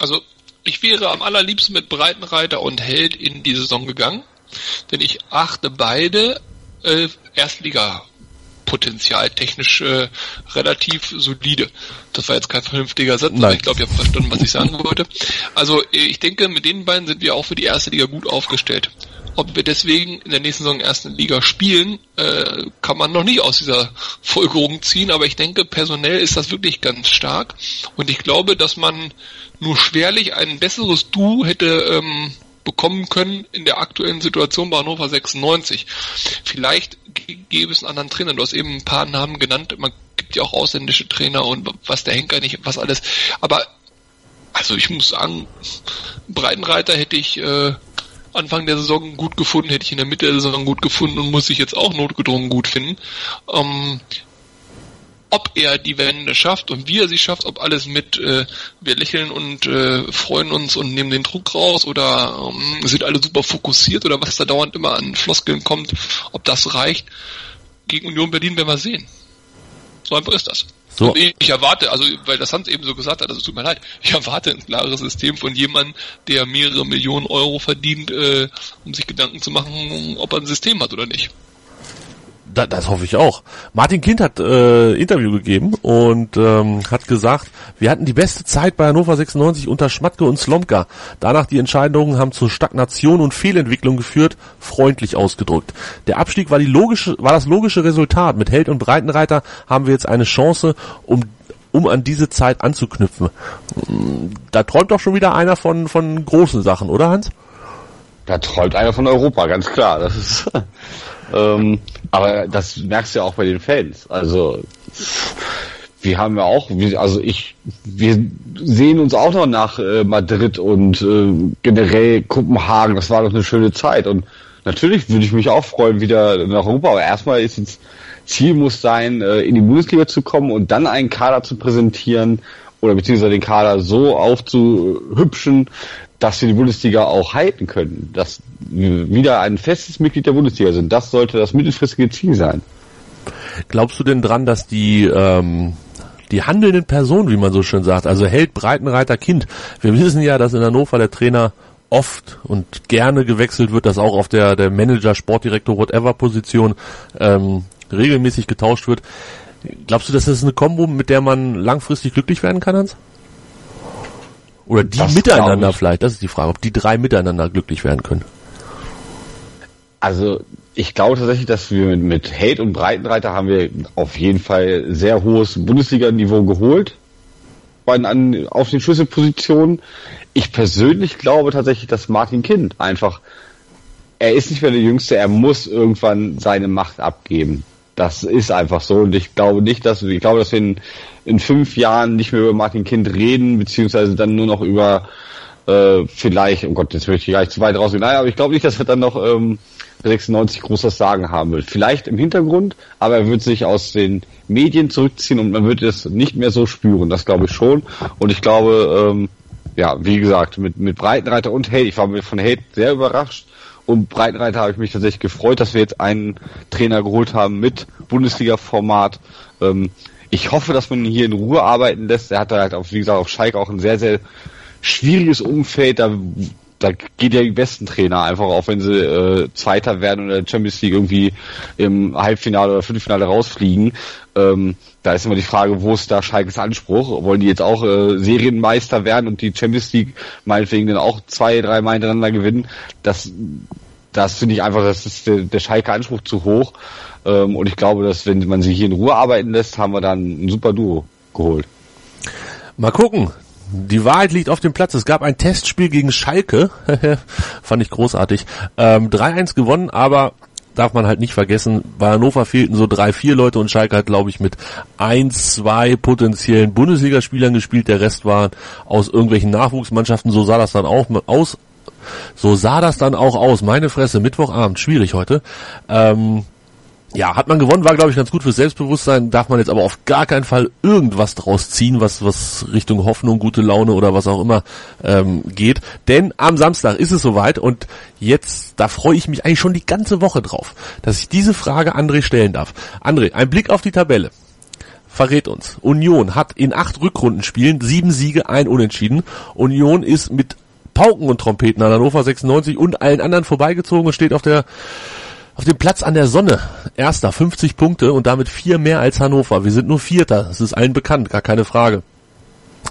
Also ich wäre am allerliebsten mit Breitenreiter und Held in die Saison gegangen, denn ich achte beide äh, Erstliga Potenzial technisch äh, relativ solide. Das war jetzt kein vernünftiger Satz, Nein. aber ich glaube, ihr habt verstanden, was ich sagen wollte. Also ich denke, mit den beiden sind wir auch für die erste Liga gut aufgestellt. Ob wir deswegen in der nächsten Saison ersten Liga spielen, äh, kann man noch nicht aus dieser Folgerung ziehen, aber ich denke, personell ist das wirklich ganz stark und ich glaube, dass man nur schwerlich ein besseres Du hätte ähm, bekommen können in der aktuellen Situation bei Hannover 96. Vielleicht gäbe es einen anderen Trainer. Du hast eben ein paar Namen genannt. Man gibt ja auch ausländische Trainer und was der Henker nicht, was alles. Aber also ich muss sagen, Breitenreiter hätte ich äh, Anfang der Saison gut gefunden, hätte ich in der Mitte der Saison gut gefunden und muss ich jetzt auch notgedrungen gut finden. Ähm, ob er die Wende schafft und wie er sie schafft, ob alles mit äh, wir lächeln und äh, freuen uns und nehmen den Druck raus oder ähm, sind alle super fokussiert oder was da dauernd immer an Floskeln kommt, ob das reicht. Gegen Union Berlin werden wir sehen. So einfach ist das. So. Ich, erwarte, also weil das Hans eben so gesagt hat, also tut mir leid, ich erwarte ein klares System von jemandem, der mehrere Millionen Euro verdient, äh, um sich Gedanken zu machen, ob er ein System hat oder nicht. Da, das hoffe ich auch. Martin Kind hat äh, Interview gegeben und ähm, hat gesagt, wir hatten die beste Zeit bei Hannover 96 unter Schmatke und Slomka. Danach die Entscheidungen haben zur Stagnation und Fehlentwicklung geführt, freundlich ausgedrückt. Der Abstieg war die logische, war das logische Resultat. Mit Held und Breitenreiter haben wir jetzt eine Chance, um um an diese Zeit anzuknüpfen. Da träumt doch schon wieder einer von von großen Sachen, oder Hans? Da träumt einer von Europa, ganz klar. Das ist ähm, aber das merkst du ja auch bei den Fans. Also wir haben ja auch, also ich, wir sehen uns auch noch nach äh, Madrid und äh, generell Kopenhagen. Das war doch eine schöne Zeit und natürlich würde ich mich auch freuen wieder nach Europa. Aber erstmal ist es Ziel muss sein, äh, in die Bundesliga zu kommen und dann einen Kader zu präsentieren oder beziehungsweise den Kader so aufzuhübschen, dass wir die Bundesliga auch halten können, dass wir wieder ein festes Mitglied der Bundesliga sind. Das sollte das mittelfristige Ziel sein. Glaubst du denn dran, dass die ähm, die handelnden Personen, wie man so schön sagt, also Held, Breitenreiter, Kind, wir wissen ja, dass in Hannover der Trainer oft und gerne gewechselt wird, dass auch auf der, der Manager, Sportdirektor, whatever Position ähm, regelmäßig getauscht wird. Glaubst du, dass das eine Kombo, mit der man langfristig glücklich werden kann, Hans? Oder die das miteinander vielleicht, das ist die Frage, ob die drei miteinander glücklich werden können. Also ich glaube tatsächlich, dass wir mit, mit Hate und Breitenreiter haben wir auf jeden Fall sehr hohes Bundesliga-Niveau geholt an, auf den Schlüsselpositionen. Ich persönlich glaube tatsächlich, dass Martin Kind einfach, er ist nicht mehr der Jüngste, er muss irgendwann seine Macht abgeben. Das ist einfach so und ich glaube nicht, dass ich glaube, dass wir in, in fünf Jahren nicht mehr über Martin Kind reden, beziehungsweise dann nur noch über äh, vielleicht, oh Gott, jetzt möchte ich gar nicht zu weit rausgehen, naja, aber ich glaube nicht, dass wir dann noch ähm, 96 großes Sagen haben wird. Vielleicht im Hintergrund, aber er wird sich aus den Medien zurückziehen und man wird es nicht mehr so spüren, das glaube ich schon. Und ich glaube, ähm, ja, wie gesagt, mit, mit Breitenreiter und Hate, ich war von Hate sehr überrascht, und Breitenreiter habe ich mich tatsächlich gefreut, dass wir jetzt einen Trainer geholt haben mit Bundesliga-Format. Ähm, ich hoffe, dass man ihn hier in Ruhe arbeiten lässt. Er hat halt, auf, wie gesagt, auf Schalke auch ein sehr, sehr schwieriges Umfeld. Da, da geht ja die besten Trainer einfach, auch wenn sie äh, Zweiter werden oder Champions League irgendwie im Halbfinale oder Viertelfinale rausfliegen. Ähm, da ist immer die Frage, wo ist da Schalkes Anspruch? Wollen die jetzt auch äh, Serienmeister werden und die Champions League meinetwegen dann auch zwei, drei Mal hintereinander gewinnen? Das, das finde ich einfach, das ist der, der Schalke Anspruch zu hoch. Ähm, und ich glaube, dass wenn man sie hier in Ruhe arbeiten lässt, haben wir dann ein super Duo geholt. Mal gucken. Die Wahrheit liegt auf dem Platz. Es gab ein Testspiel gegen Schalke. Fand ich großartig. Ähm, 3-1 gewonnen, aber darf man halt nicht vergessen, bei Hannover fehlten so drei, vier Leute und Schalke hat, glaube ich, mit ein, zwei potenziellen Bundesligaspielern gespielt. Der Rest war aus irgendwelchen Nachwuchsmannschaften. So sah das dann auch aus. So sah das dann auch aus. Meine Fresse, Mittwochabend, schwierig heute. Ähm, ja, hat man gewonnen, war glaube ich ganz gut fürs Selbstbewusstsein, darf man jetzt aber auf gar keinen Fall irgendwas draus ziehen, was, was Richtung Hoffnung, gute Laune oder was auch immer ähm, geht. Denn am Samstag ist es soweit und jetzt, da freue ich mich eigentlich schon die ganze Woche drauf, dass ich diese Frage André stellen darf. André, ein Blick auf die Tabelle verrät uns. Union hat in acht Rückrundenspielen sieben Siege, ein Unentschieden. Union ist mit Pauken und Trompeten an Hannover 96 und allen anderen vorbeigezogen und steht auf der auf dem Platz an der Sonne. Erster, 50 Punkte und damit vier mehr als Hannover. Wir sind nur Vierter. Das ist allen bekannt, gar keine Frage.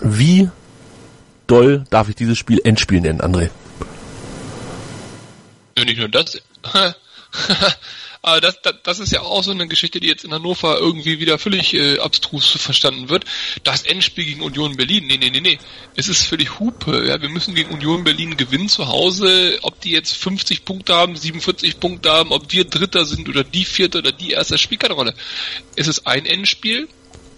Wie doll darf ich dieses Spiel Endspiel nennen, André? Nicht nur das. Aber das, das, das ist ja auch so eine Geschichte, die jetzt in Hannover irgendwie wieder völlig äh, abstrus verstanden wird. Das Endspiel gegen Union Berlin. Nee, nee, nee, nee. Es ist völlig Hupe. Ja, wir müssen gegen Union Berlin gewinnen zu Hause. Ob die jetzt 50 Punkte haben, 47 Punkte haben, ob wir Dritter sind oder die Vierte oder die Erste, spielt keine Rolle. Es ist ein Endspiel.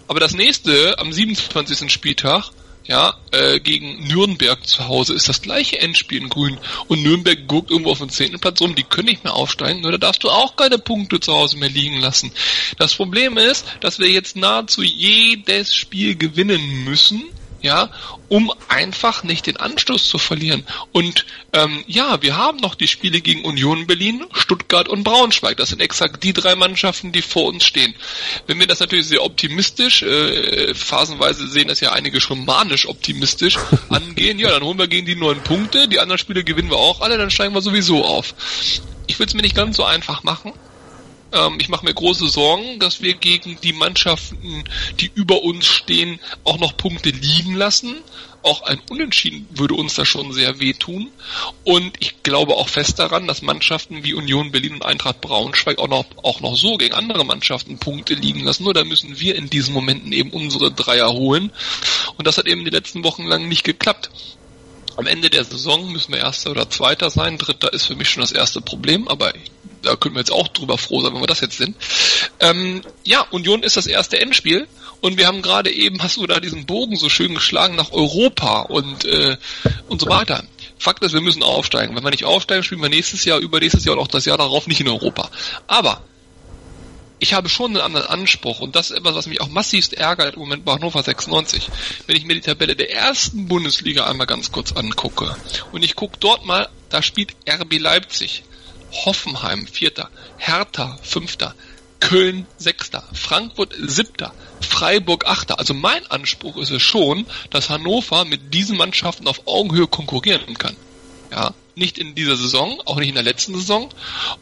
Aber das nächste, am 27. Spieltag, ja, äh, gegen Nürnberg zu Hause ist das gleiche Endspiel in Grün. Und Nürnberg guckt irgendwo auf den zehnten Platz rum, die können nicht mehr aufsteigen, nur da darfst du auch keine Punkte zu Hause mehr liegen lassen. Das Problem ist, dass wir jetzt nahezu jedes Spiel gewinnen müssen, ja, um einfach nicht den Anstoß zu verlieren. Und ähm, ja, wir haben noch die Spiele gegen Union Berlin, Stuttgart und Braunschweig. Das sind exakt die drei Mannschaften, die vor uns stehen. Wenn wir das natürlich sehr optimistisch, äh, phasenweise sehen das ja einige schon manisch optimistisch angehen, ja, dann holen wir gegen die neun Punkte, die anderen Spiele gewinnen wir auch alle, dann steigen wir sowieso auf. Ich will es mir nicht ganz so einfach machen. Ähm, ich mache mir große Sorgen, dass wir gegen die Mannschaften, die über uns stehen, auch noch Punkte liegen lassen. Auch ein Unentschieden würde uns da schon sehr wehtun. Und ich glaube auch fest daran, dass Mannschaften wie Union Berlin und Eintracht Braunschweig auch noch, auch noch so gegen andere Mannschaften Punkte liegen lassen. Nur da müssen wir in diesen Momenten eben unsere Dreier holen. Und das hat eben die letzten Wochen lang nicht geklappt. Am Ende der Saison müssen wir Erster oder Zweiter sein. Dritter ist für mich schon das erste Problem, aber da können wir jetzt auch drüber froh sein, wenn wir das jetzt sind. Ähm, ja, Union ist das erste Endspiel und wir haben gerade eben, hast du da diesen Bogen so schön geschlagen nach Europa und, äh, und so weiter. Fakt ist, wir müssen aufsteigen. Wenn wir nicht aufsteigen, spielen wir nächstes Jahr, übernächstes Jahr und auch das Jahr darauf nicht in Europa. Aber ich habe schon einen anderen Anspruch und das ist etwas, was mich auch massivst ärgert im Moment bei Hannover 96. Wenn ich mir die Tabelle der ersten Bundesliga einmal ganz kurz angucke und ich gucke dort mal, da spielt RB Leipzig. Hoffenheim Vierter, Hertha Fünfter, Köln Sechster, Frankfurt Siebter, Freiburg Achter. Also mein Anspruch ist es schon, dass Hannover mit diesen Mannschaften auf Augenhöhe konkurrieren kann. Ja, nicht in dieser Saison, auch nicht in der letzten Saison.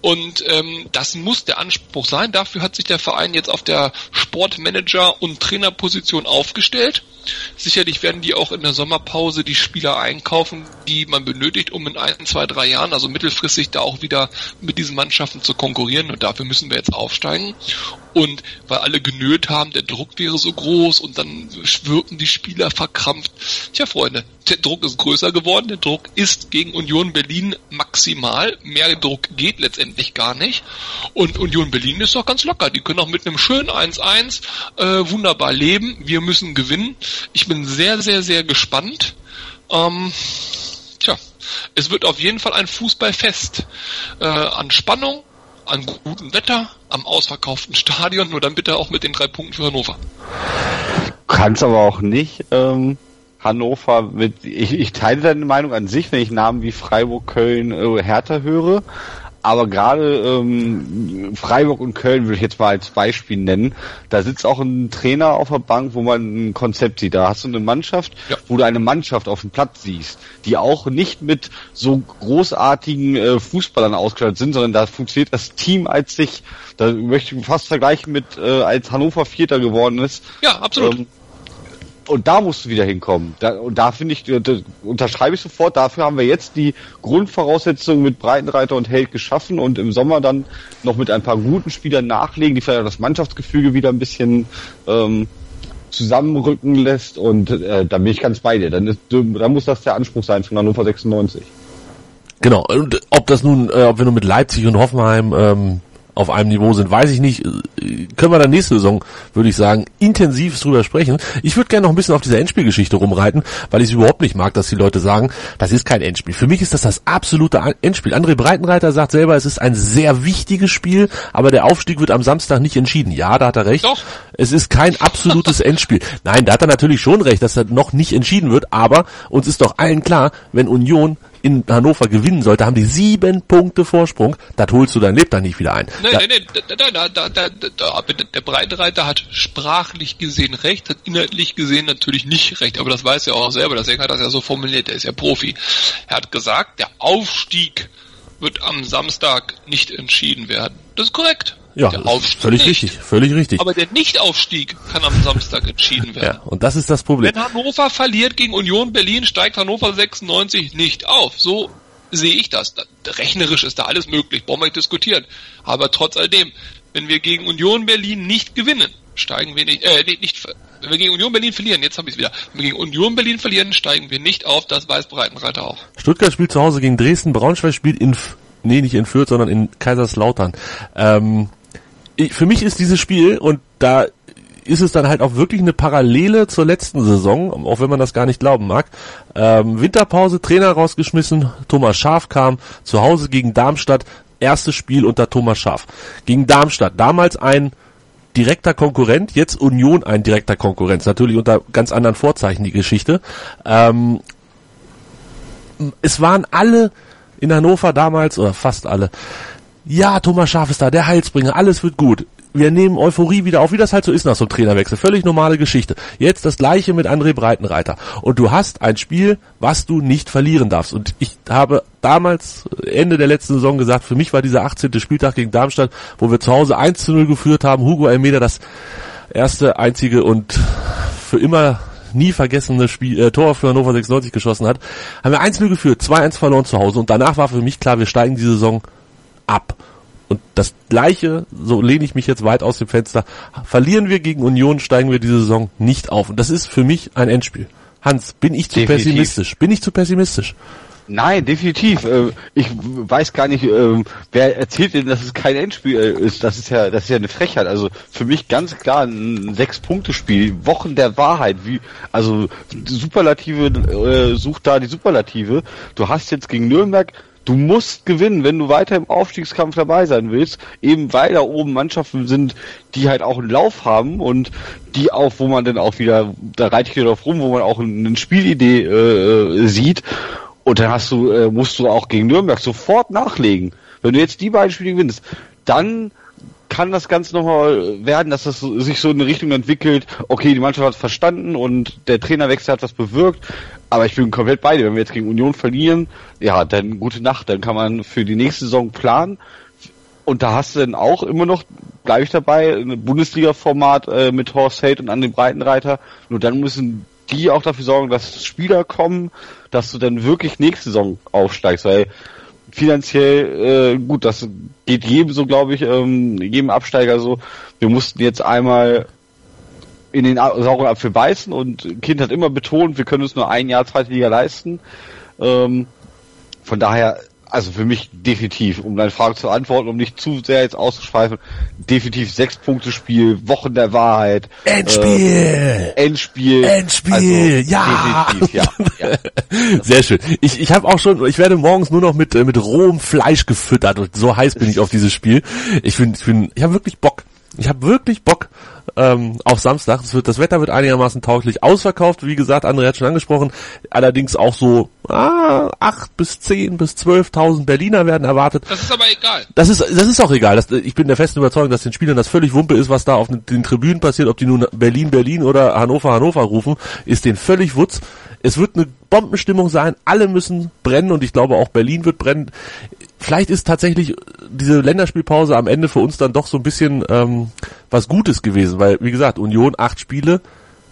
Und ähm, das muss der Anspruch sein. Dafür hat sich der Verein jetzt auf der Sportmanager- und Trainerposition aufgestellt. Sicherlich werden die auch in der Sommerpause die Spieler einkaufen, die man benötigt, um in ein, zwei, drei Jahren, also mittelfristig, da auch wieder mit diesen Mannschaften zu konkurrieren. Und dafür müssen wir jetzt aufsteigen. Und weil alle genölt haben, der Druck wäre so groß und dann wirken die Spieler verkrampft. Tja, Freunde, der Druck ist größer geworden. Der Druck ist gegen Union Berlin maximal. Mehr Druck geht letztendlich gar nicht. Und Union Berlin ist doch ganz locker. Die können auch mit einem schönen 1-1 äh, wunderbar leben. Wir müssen gewinnen. Ich bin sehr, sehr, sehr gespannt. Ähm, tja, es wird auf jeden Fall ein Fußballfest äh, an Spannung, an gutem Wetter, am ausverkauften Stadion, nur dann bitte auch mit den drei Punkten für Hannover. Kannst aber auch nicht ähm, Hannover mit. Ich, ich teile deine Meinung an sich, wenn ich Namen wie Freiburg, Köln, äh, Hertha höre. Aber gerade ähm, Freiburg und Köln würde ich jetzt mal als Beispiel nennen. Da sitzt auch ein Trainer auf der Bank, wo man ein Konzept sieht. Da hast du eine Mannschaft, ja. wo du eine Mannschaft auf dem Platz siehst, die auch nicht mit so großartigen äh, Fußballern ausgestattet sind, sondern da funktioniert das Team als sich. Da möchte ich fast vergleichen mit äh, als Hannover Vierter geworden ist. Ja, absolut. Ähm, und da musst du wieder hinkommen. Da, und da finde ich, unterschreibe ich sofort, dafür haben wir jetzt die Grundvoraussetzungen mit Breitenreiter und Held geschaffen und im Sommer dann noch mit ein paar guten Spielern nachlegen, die vielleicht das Mannschaftsgefüge wieder ein bisschen ähm, zusammenrücken lässt und äh, da bin ich ganz bei dir. Dann, ist, dann muss das der Anspruch sein von Hannover 96. Genau, und ob das nun, äh, ob wir nur mit Leipzig und Hoffenheim ähm, auf einem Niveau sind, weiß ich nicht. Können wir dann nächste Saison, würde ich sagen, intensiv drüber sprechen. Ich würde gerne noch ein bisschen auf dieser Endspielgeschichte rumreiten, weil ich es überhaupt nicht mag, dass die Leute sagen, das ist kein Endspiel. Für mich ist das das absolute Endspiel. André Breitenreiter sagt selber, es ist ein sehr wichtiges Spiel, aber der Aufstieg wird am Samstag nicht entschieden. Ja, da hat er recht. Doch. Es ist kein absolutes Endspiel. Nein, da hat er natürlich schon recht, dass er noch nicht entschieden wird, aber uns ist doch allen klar, wenn Union in Hannover gewinnen sollte, haben die sieben Punkte Vorsprung. Das holst du dein Lebtag nicht wieder ein. Nein, nein, nein, da, da, da, da, der Breitreiter hat sprachlich gesehen recht, hat inhaltlich gesehen natürlich nicht recht, aber das weiß er auch selber, deswegen hat er das ja so formuliert, er ist ja Profi. Er hat gesagt, der Aufstieg wird am Samstag nicht entschieden werden. Das ist korrekt. Ja, völlig nicht. richtig, völlig richtig. Aber der Nichtaufstieg kann am Samstag entschieden werden. Ja, und das ist das Problem. Wenn Hannover verliert gegen Union Berlin, steigt Hannover 96 nicht auf. So sehe ich das. Rechnerisch ist da alles möglich, brauchen wir nicht diskutieren. Aber trotz alledem, wenn wir gegen Union Berlin nicht gewinnen, steigen wir nicht, äh, nicht, wenn wir gegen Union Berlin verlieren, jetzt habe ich es wieder, wenn wir gegen Union Berlin verlieren, steigen wir nicht auf, das weiß Breitenreiter auch. Stuttgart spielt zu Hause gegen Dresden, Braunschweig spielt in, nee, nicht in Fürth, sondern in Kaiserslautern. Ähm, ich, für mich ist dieses Spiel und da ist es dann halt auch wirklich eine Parallele zur letzten Saison, auch wenn man das gar nicht glauben mag. Ähm, Winterpause, Trainer rausgeschmissen, Thomas Schaf kam zu Hause gegen Darmstadt, erstes Spiel unter Thomas Schaf. Gegen Darmstadt, damals ein direkter Konkurrent, jetzt Union ein direkter Konkurrent, natürlich unter ganz anderen Vorzeichen die Geschichte. Ähm, es waren alle in Hannover damals, oder fast alle, ja, Thomas Schaf ist da, der Heilsbringer, alles wird gut. Wir nehmen Euphorie wieder auf, wie das halt so ist nach so einem Trainerwechsel. Völlig normale Geschichte. Jetzt das gleiche mit André Breitenreiter. Und du hast ein Spiel, was du nicht verlieren darfst. Und ich habe damals, Ende der letzten Saison gesagt, für mich war dieser 18. Spieltag gegen Darmstadt, wo wir zu Hause 1 zu 0 geführt haben, Hugo Almeida das erste, einzige und für immer nie vergessene Spiel, äh, Tor für Hannover 96 geschossen hat, haben wir 1-0 geführt, 2-1 verloren zu Hause und danach war für mich klar, wir steigen die Saison ab. Und das Gleiche, so lehne ich mich jetzt weit aus dem Fenster, verlieren wir gegen Union, steigen wir diese Saison nicht auf. Und das ist für mich ein Endspiel. Hans, bin ich zu Definitiv. pessimistisch? Bin ich zu pessimistisch? Nein, definitiv. Äh, Ich weiß gar nicht, ähm, wer erzählt denn, dass es kein Endspiel äh, ist. Das ist ja, das ist ja eine Frechheit. Also für mich ganz klar ein Sechs-Punkte-Spiel, Wochen der Wahrheit. Wie, also Superlative äh, sucht da die Superlative. Du hast jetzt gegen Nürnberg Du musst gewinnen, wenn du weiter im Aufstiegskampf dabei sein willst, eben weil da oben Mannschaften sind, die halt auch einen Lauf haben und die auch, wo man dann auch wieder, da reite ich wieder drauf rum, wo man auch eine Spielidee äh, sieht. Und dann hast du, äh, musst du auch gegen Nürnberg sofort nachlegen. Wenn du jetzt die beiden Spiele gewinnst, dann kann das Ganze nochmal werden, dass das sich so in eine Richtung entwickelt, okay, die Mannschaft hat verstanden und der Trainerwechsel hat was bewirkt, aber ich bin komplett bei dir. Wenn wir jetzt gegen Union verlieren, ja, dann gute Nacht, dann kann man für die nächste Saison planen. Und da hast du dann auch immer noch, bleibe ich dabei, ein Bundesliga-Format äh, mit Horst Held und an den Breitenreiter. Nur dann müssen die auch dafür sorgen, dass Spieler kommen, dass du dann wirklich nächste Saison aufsteigst, weil finanziell, äh, gut, das geht jedem so, glaube ich, ähm, jedem Absteiger so. Wir mussten jetzt einmal in den sauren Apfel beißen und Kind hat immer betont, wir können uns nur ein Jahr zweite Liga leisten. Ähm, von daher, also für mich definitiv, um deine Frage zu antworten, um nicht zu sehr jetzt auszuschweifen, definitiv sechs Punkte Spiel, Wochen der Wahrheit. Endspiel! Äh, Endspiel. Endspiel, also, ja. Definitiv, ja. ja. Sehr schön. Ich, ich habe auch schon, ich werde morgens nur noch mit, äh, mit rohem Fleisch gefüttert und so heiß bin ich auf dieses Spiel. Ich bin, ich bin, ich habe wirklich Bock. Ich habe wirklich Bock ähm, auf Samstag. Das, wird, das Wetter wird einigermaßen tauglich ausverkauft. Wie gesagt, André hat schon angesprochen. Allerdings auch so ah, 8 bis 10 bis 12.000 Berliner werden erwartet. Das ist aber egal. Das ist, das ist auch egal. Das, ich bin der festen Überzeugung, dass den Spielern das völlig Wumpe ist, was da auf den, Tribünen passiert, ob die nun Berlin, Berlin oder Hannover, Hannover rufen, ist denen völlig Wutz. Es wird eine Bombenstimmung sein, alle müssen brennen und ich glaube auch Berlin wird brennen. Vielleicht ist tatsächlich diese Länderspielpause am Ende für uns dann doch so ein bisschen ähm, was Gutes gewesen, weil, wie gesagt, Union acht Spiele,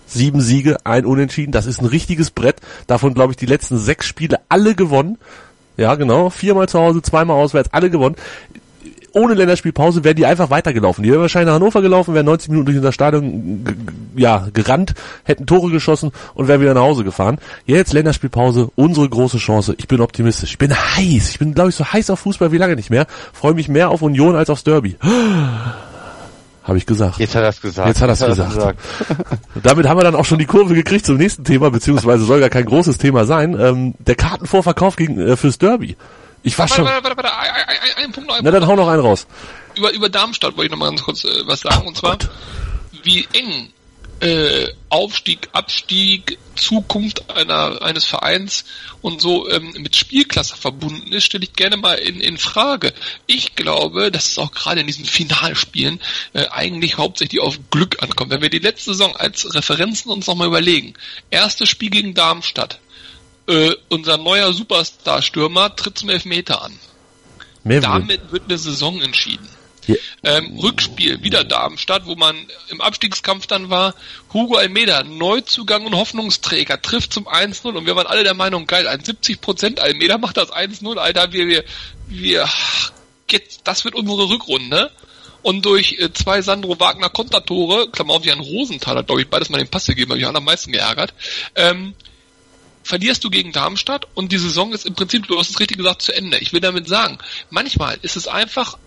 sieben Siege, ein Unentschieden, das ist ein richtiges Brett. Davon, glaube ich, die letzten sechs Spiele alle gewonnen. Ja, genau. Viermal zu Hause, zweimal auswärts, alle gewonnen. Ohne Länderspielpause wären die einfach weitergelaufen. Die wären wahrscheinlich nach Hannover gelaufen, wären 90 Minuten durch unser Stadion ja, gerannt, hätten Tore geschossen und wären wieder nach Hause gefahren. Jetzt Länderspielpause, unsere große Chance. Ich bin optimistisch. Ich bin heiß. Ich bin, glaube ich, so heiß auf Fußball wie lange nicht mehr. Freue mich mehr auf Union als aufs Derby. Habe ich gesagt. Jetzt hat er es gesagt. Jetzt hat er's gesagt. Damit haben wir dann auch schon die Kurve gekriegt zum nächsten Thema, beziehungsweise soll gar kein großes Thema sein. Ähm, der Kartenvorverkauf gegen, äh, fürs Derby. Ich war Warte, schon. warte, warte, warte, ein, ein, ein, ein Punkt noch. Ein Na Punkt dann hau noch einen raus. über, über Darmstadt wollte ich noch mal ganz kurz äh, was sagen. Und zwar, wie eng äh, Aufstieg, Abstieg, Zukunft einer, eines Vereins und so ähm, mit Spielklasse verbunden ist, stelle ich gerne mal in, in Frage. Ich glaube, dass es auch gerade in diesen Finalspielen äh, eigentlich hauptsächlich auf Glück ankommt. Wenn wir die letzte Saison als Referenzen uns nochmal überlegen. Erstes Spiel gegen Darmstadt. Äh, unser neuer Superstar-Stürmer tritt zum Elfmeter an. Mehr. Damit wird eine Saison entschieden. Ja. Ähm, Rückspiel, wieder Darmstadt, wo man im Abstiegskampf dann war. Hugo Almeida, Neuzugang und Hoffnungsträger, trifft zum 1-0 und wir waren alle der Meinung, geil, ein 70% Almeida macht das 1-0, Alter, wir, wir, wir, jetzt, das wird unsere Rückrunde. Und durch äh, zwei Sandro Wagner Kontertore, Klammer auf, Jan Rosenthal hat, glaube ich, beides mal den Pass gegeben, habe ich am meisten geärgert, ähm, verlierst du gegen Darmstadt und die Saison ist im Prinzip, du hast es richtig gesagt, zu Ende. Ich will damit sagen, manchmal ist es einfach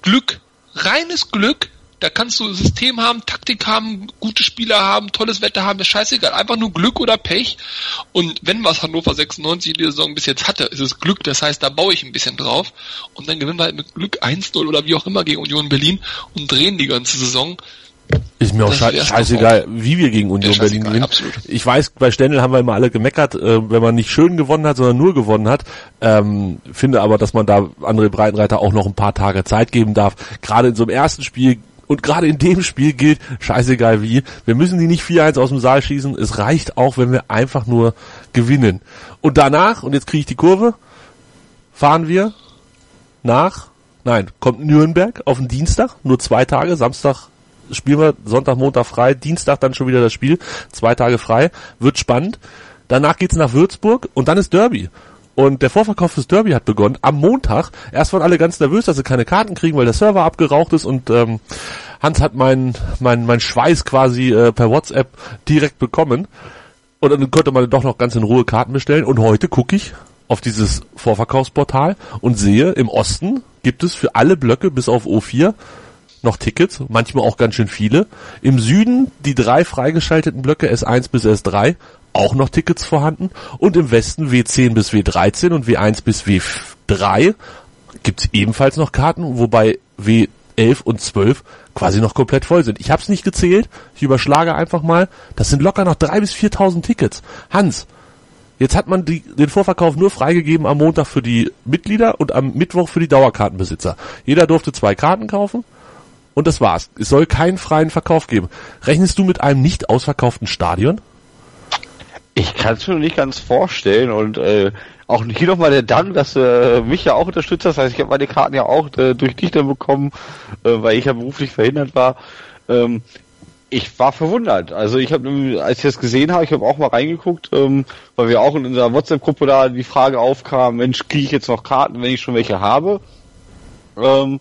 Glück, reines Glück. Da kannst du System haben, Taktik haben, gute Spieler haben, tolles Wetter haben, ist scheißegal. Einfach nur Glück oder Pech. Und wenn was Hannover 96 in dieser Saison bis jetzt hatte, ist es Glück. Das heißt, da baue ich ein bisschen drauf. Und dann gewinnen wir halt mit Glück 1-0 oder wie auch immer gegen Union Berlin und drehen die ganze Saison. Ist mir auch sche scheißegal, wie wir gegen Union ja, Berlin gewinnen. Absolut. Ich weiß, bei Stendel haben wir immer alle gemeckert, äh, wenn man nicht schön gewonnen hat, sondern nur gewonnen hat. Ähm, finde aber, dass man da André Breitenreiter auch noch ein paar Tage Zeit geben darf. Gerade in so einem ersten Spiel und gerade in dem Spiel gilt, scheißegal wie, wir müssen die nicht 4-1 aus dem Saal schießen. Es reicht auch, wenn wir einfach nur gewinnen. Und danach, und jetzt kriege ich die Kurve, fahren wir nach, nein, kommt Nürnberg auf den Dienstag, nur zwei Tage, Samstag spielen wir, Sonntag, Montag frei, Dienstag dann schon wieder das Spiel, zwei Tage frei, wird spannend. Danach geht's nach Würzburg und dann ist Derby. Und der Vorverkauf fürs Derby hat begonnen am Montag. Erst waren alle ganz nervös, dass sie keine Karten kriegen, weil der Server abgeraucht ist und ähm, Hans hat meinen mein, mein Schweiß quasi äh, per WhatsApp direkt bekommen. Und dann konnte man doch noch ganz in Ruhe Karten bestellen. Und heute gucke ich auf dieses Vorverkaufsportal und sehe, im Osten gibt es für alle Blöcke bis auf O4 noch Tickets, manchmal auch ganz schön viele. Im Süden die drei freigeschalteten Blöcke S1 bis S3, auch noch Tickets vorhanden. Und im Westen W10 bis W13 und W1 bis W3 gibt's ebenfalls noch Karten, wobei W11 und 12 quasi noch komplett voll sind. Ich habe es nicht gezählt, ich überschlage einfach mal. Das sind locker noch drei bis 4.000 Tickets. Hans, jetzt hat man die, den Vorverkauf nur freigegeben am Montag für die Mitglieder und am Mittwoch für die Dauerkartenbesitzer. Jeder durfte zwei Karten kaufen und das war's. Es soll keinen freien Verkauf geben. Rechnest du mit einem nicht ausverkauften Stadion? Ich kann es mir nicht ganz vorstellen und äh, auch hier nochmal der Dank, dass du äh, mich ja auch unterstützt hast. Heißt, ich habe meine Karten ja auch äh, durch dich dann bekommen, äh, weil ich ja beruflich verhindert war. Ähm, ich war verwundert. Also ich habe, als ich das gesehen habe, ich habe auch mal reingeguckt, ähm, weil wir auch in unserer WhatsApp-Gruppe da die Frage aufkam, Mensch, kriege ich jetzt noch Karten, wenn ich schon welche habe? Ähm,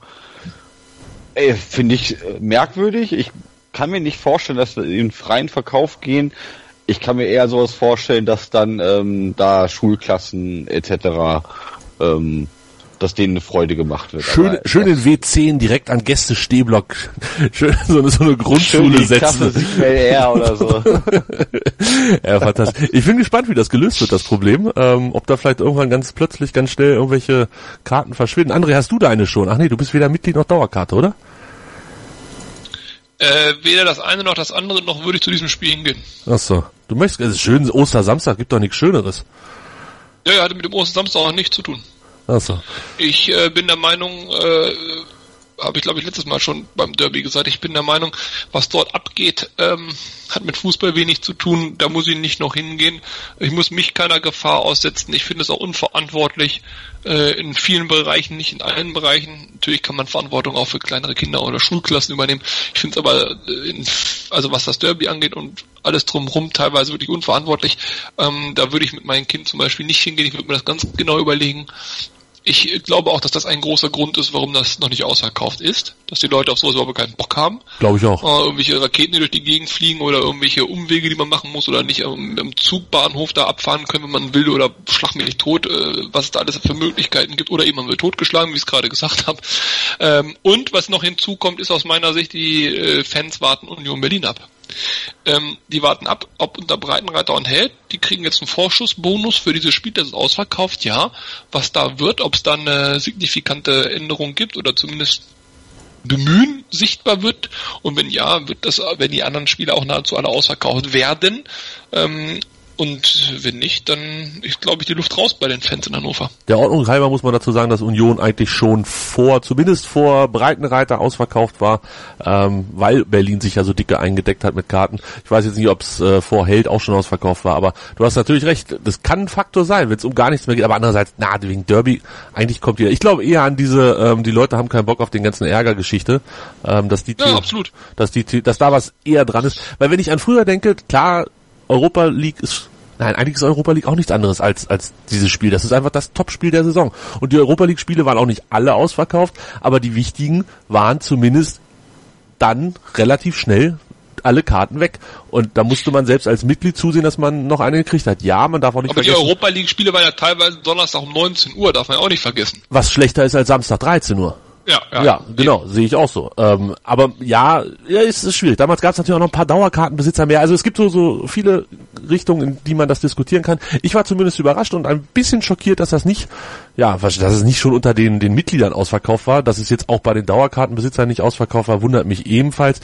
Finde ich äh, merkwürdig. Ich kann mir nicht vorstellen, dass wir in freien Verkauf gehen. Ich kann mir eher sowas vorstellen, dass dann ähm, da Schulklassen etc. Ähm, dass denen eine Freude gemacht wird. Schön, schön in W10 direkt an Gäste-Stehblock. Schön so eine, so eine Grundschule setzen. oder so. ja, fantastisch. Ich bin gespannt, wie das gelöst wird, das Problem. Ähm, ob da vielleicht irgendwann ganz plötzlich, ganz schnell irgendwelche Karten verschwinden. André, hast du deine schon? Ach nee, du bist weder Mitglied noch Dauerkarte, oder? Äh, weder das eine noch das andere, noch würde ich zu diesem Spiel hingehen. Ach so. Du möchtest, es ist schön, Ostersamstag, gibt doch nichts Schöneres. Ja, ja, hatte mit dem Ostersamstag auch nichts zu tun. Ach so. Ich äh, bin der Meinung, äh, habe ich glaube ich letztes Mal schon beim Derby gesagt, ich bin der Meinung, was dort abgeht, ähm, hat mit Fußball wenig zu tun, da muss ich nicht noch hingehen. Ich muss mich keiner Gefahr aussetzen. Ich finde es auch unverantwortlich äh, in vielen Bereichen, nicht in allen Bereichen. Natürlich kann man Verantwortung auch für kleinere Kinder oder Schulklassen übernehmen. Ich finde es aber, äh, in, also was das Derby angeht und alles drumherum teilweise wirklich unverantwortlich. Ähm, da würde ich mit meinem Kind zum Beispiel nicht hingehen. Ich würde mir das ganz genau überlegen ich glaube auch, dass das ein großer Grund ist, warum das noch nicht ausverkauft ist. Dass die Leute auf sowas überhaupt keinen Bock haben. Glaube ich auch. Äh, irgendwelche Raketen, die durch die Gegend fliegen oder irgendwelche Umwege, die man machen muss oder nicht im, im Zugbahnhof da abfahren können, wenn man will oder schlag mich nicht tot, äh, was es da alles für Möglichkeiten gibt oder eben man wird totgeschlagen, wie ich es gerade gesagt habe. Ähm, und was noch hinzukommt, ist aus meiner Sicht, die äh, Fans warten Union Berlin ab. Ähm, die warten ab, ob unter Breitenreiter und Held. Die kriegen jetzt einen Vorschussbonus für dieses Spiel, das ist ausverkauft, ja. Was da wird, ob es da eine signifikante Änderung gibt oder zumindest Bemühen sichtbar wird. Und wenn ja, wird das, wenn die anderen Spiele auch nahezu alle ausverkauft werden. Ähm, und wenn nicht, dann ist, glaube ich, die Luft raus bei den Fans in Hannover. Der Ordnung halber muss man dazu sagen, dass Union eigentlich schon vor, zumindest vor Breitenreiter ausverkauft war, ähm, weil Berlin sich ja so dicke eingedeckt hat mit Karten. Ich weiß jetzt nicht, ob es äh, vor Held auch schon ausverkauft war, aber du hast natürlich recht, das kann ein Faktor sein, wenn es um gar nichts mehr geht. Aber andererseits, na, wegen Derby, eigentlich kommt jeder. Ich glaube eher an diese, ähm, die Leute haben keinen Bock auf den ganzen Ärgergeschichte, ähm, dass die, ja, absolut. dass die, dass da was eher dran ist. Weil wenn ich an früher denke, klar, Europa League ist Nein, eigentlich ist Europa League auch nichts anderes als, als dieses Spiel. Das ist einfach das Topspiel der Saison. Und die Europa League Spiele waren auch nicht alle ausverkauft, aber die wichtigen waren zumindest dann relativ schnell alle Karten weg. Und da musste man selbst als Mitglied zusehen, dass man noch eine gekriegt hat. Ja, man darf auch nicht Aber vergessen. die Europa League Spiele waren ja teilweise Donnerstag um 19 Uhr, darf man ja auch nicht vergessen. Was schlechter ist als Samstag 13 Uhr. Ja, ja, ja genau, sehe ich auch so. Ähm, aber ja, ja, ist, ist schwierig. Damals gab es natürlich auch noch ein paar Dauerkartenbesitzer mehr. Also es gibt so, so viele Richtungen, in die man das diskutieren kann. Ich war zumindest überrascht und ein bisschen schockiert, dass das nicht, ja, dass es nicht schon unter den, den Mitgliedern ausverkauft war. Dass es jetzt auch bei den Dauerkartenbesitzern nicht ausverkauft war, wundert mich ebenfalls.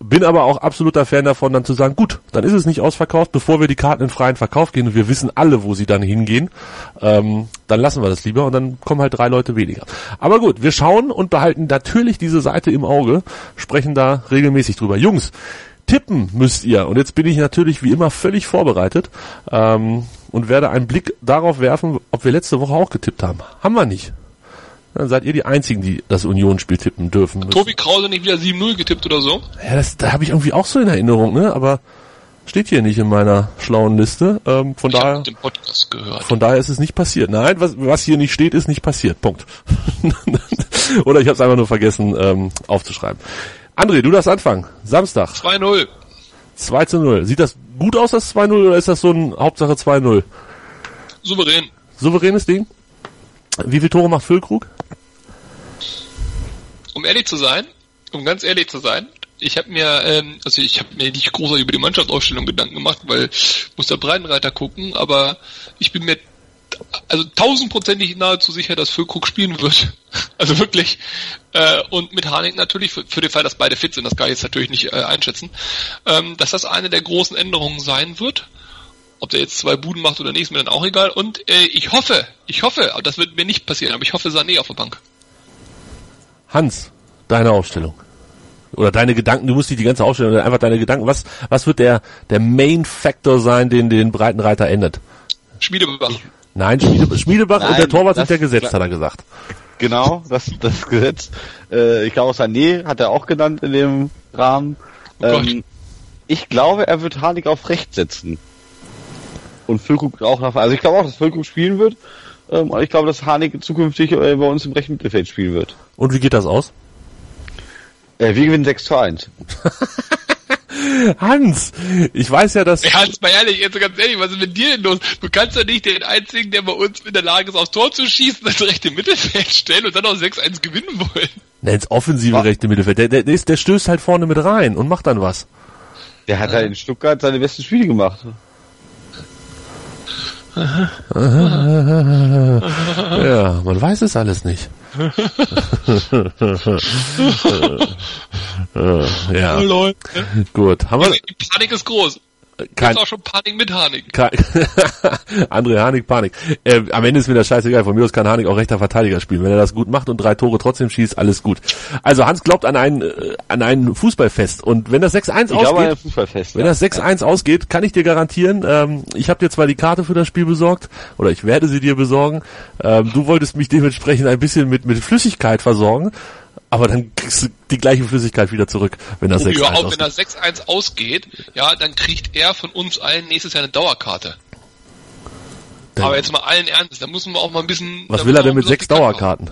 Bin aber auch absoluter Fan davon, dann zu sagen, gut, dann ist es nicht ausverkauft, bevor wir die Karten in freien Verkauf gehen und wir wissen alle, wo sie dann hingehen, ähm, dann lassen wir das lieber und dann kommen halt drei Leute weniger. Aber gut, wir schauen und behalten natürlich diese Seite im Auge, sprechen da regelmäßig drüber. Jungs, tippen müsst ihr und jetzt bin ich natürlich wie immer völlig vorbereitet ähm, und werde einen Blick darauf werfen, ob wir letzte Woche auch getippt haben. Haben wir nicht. Dann seid ihr die Einzigen, die das Union-Spiel tippen dürfen. Hat Tobi Krause nicht wieder 7-0 getippt oder so? Ja, das da habe ich irgendwie auch so in Erinnerung, ne? Aber steht hier nicht in meiner schlauen Liste. Ähm, von Ich daher, den Podcast gehört. von daher ist es nicht passiert. Nein, was, was hier nicht steht, ist nicht passiert. Punkt. Oder ich habe es einfach nur vergessen ähm, aufzuschreiben. André, du darfst anfangen. Samstag, 2-0. 2 zu 0. Sieht das gut aus, das 2-0, oder ist das so ein Hauptsache 2-0? Souverän. Souveränes Ding? Wie viele Tore macht Füllkrug? Um ehrlich zu sein, um ganz ehrlich zu sein, ich habe mir, ähm, also ich habe mir nicht großartig über die Mannschaftsaufstellung Gedanken gemacht, weil ich muss der Breitenreiter gucken, aber ich bin mir also tausendprozentig nahezu sicher, dass Füllkrug spielen wird. Also wirklich. Äh, und mit Harnik natürlich, für, für den Fall, dass beide fit sind, das kann ich jetzt natürlich nicht äh, einschätzen, ähm, dass das eine der großen Änderungen sein wird. Ob der jetzt zwei Buden macht oder nicht, ist mir dann auch egal. Und äh, ich hoffe, ich hoffe, aber das wird mir nicht passieren, aber ich hoffe Sané auf der Bank. Hans, deine Aufstellung. Oder deine Gedanken, du musst nicht die ganze Aufstellung, sondern einfach deine Gedanken. Was, was wird der, der Main Factor sein, den den Breitenreiter ändert? Schmiedebach. Nein, Schmiede, Schmiedebach und Nein, der Torwart sind das- ja gesetzt, hat er gesagt. Genau, das, das Gesetz. Äh, ich glaube, Sané hat er auch genannt in dem Rahmen. Oh. Ähm, ich glaube, er wird Harnik auf rechts setzen. Und Füllkrug auch nach, also ich glaube auch, dass Füllkrug spielen wird. Ähm, und ich glaube, dass Harnik zukünftig äh, bei uns im rechten Mittelfeld spielen wird. Und wie geht das aus? Äh, wir gewinnen 6 zu 1. Hans, ich weiß ja, dass... Ja, Hans, mal ehrlich, jetzt ganz ehrlich, was ist mit dir denn los? Du kannst doch nicht den einzigen, der bei uns in der Lage ist, aufs Tor zu schießen, das rechte Mittelfeld stellen und dann auch 6-1 gewinnen wollen. Ne, ins offensive rechte Mittelfeld. Der, der, der, ist, der stößt halt vorne mit rein und macht dann was. Der hat halt in Stuttgart seine besten Spiele gemacht. Ja, man weiß es alles nicht. Ja, Leute. gut. Haben wir Die Panik ist groß. Kein, Gibt's auch schon Panik mit Harnik. kein André Harnik Panik. Äh, am Ende ist mir das scheißegal. Von mir aus kann Harnik auch rechter Verteidiger spielen. Wenn er das gut macht und drei Tore trotzdem schießt, alles gut. Also Hans glaubt an ein äh, an ein Fußballfest und wenn das 6-1 Ich glaube, ausgeht, ein Fußballfest. Wenn ja. das 6-1 ausgeht, kann ich dir garantieren, ähm, ich habe dir zwar die Karte für das Spiel besorgt, oder ich werde sie dir besorgen, ähm, du wolltest mich dementsprechend ein bisschen mit, mit Flüssigkeit versorgen, aber dann kriegst du die gleiche Flüssigkeit wieder zurück, wenn das 6-1 Ja, auch wenn ausgeht. das 6-1 ausgeht, ja, dann kriegt er von uns allen nächstes Jahr eine Dauerkarte. Aber jetzt mal allen Ernstes, da müssen wir auch mal ein bisschen... Was will er denn mit sechs bekannt machen.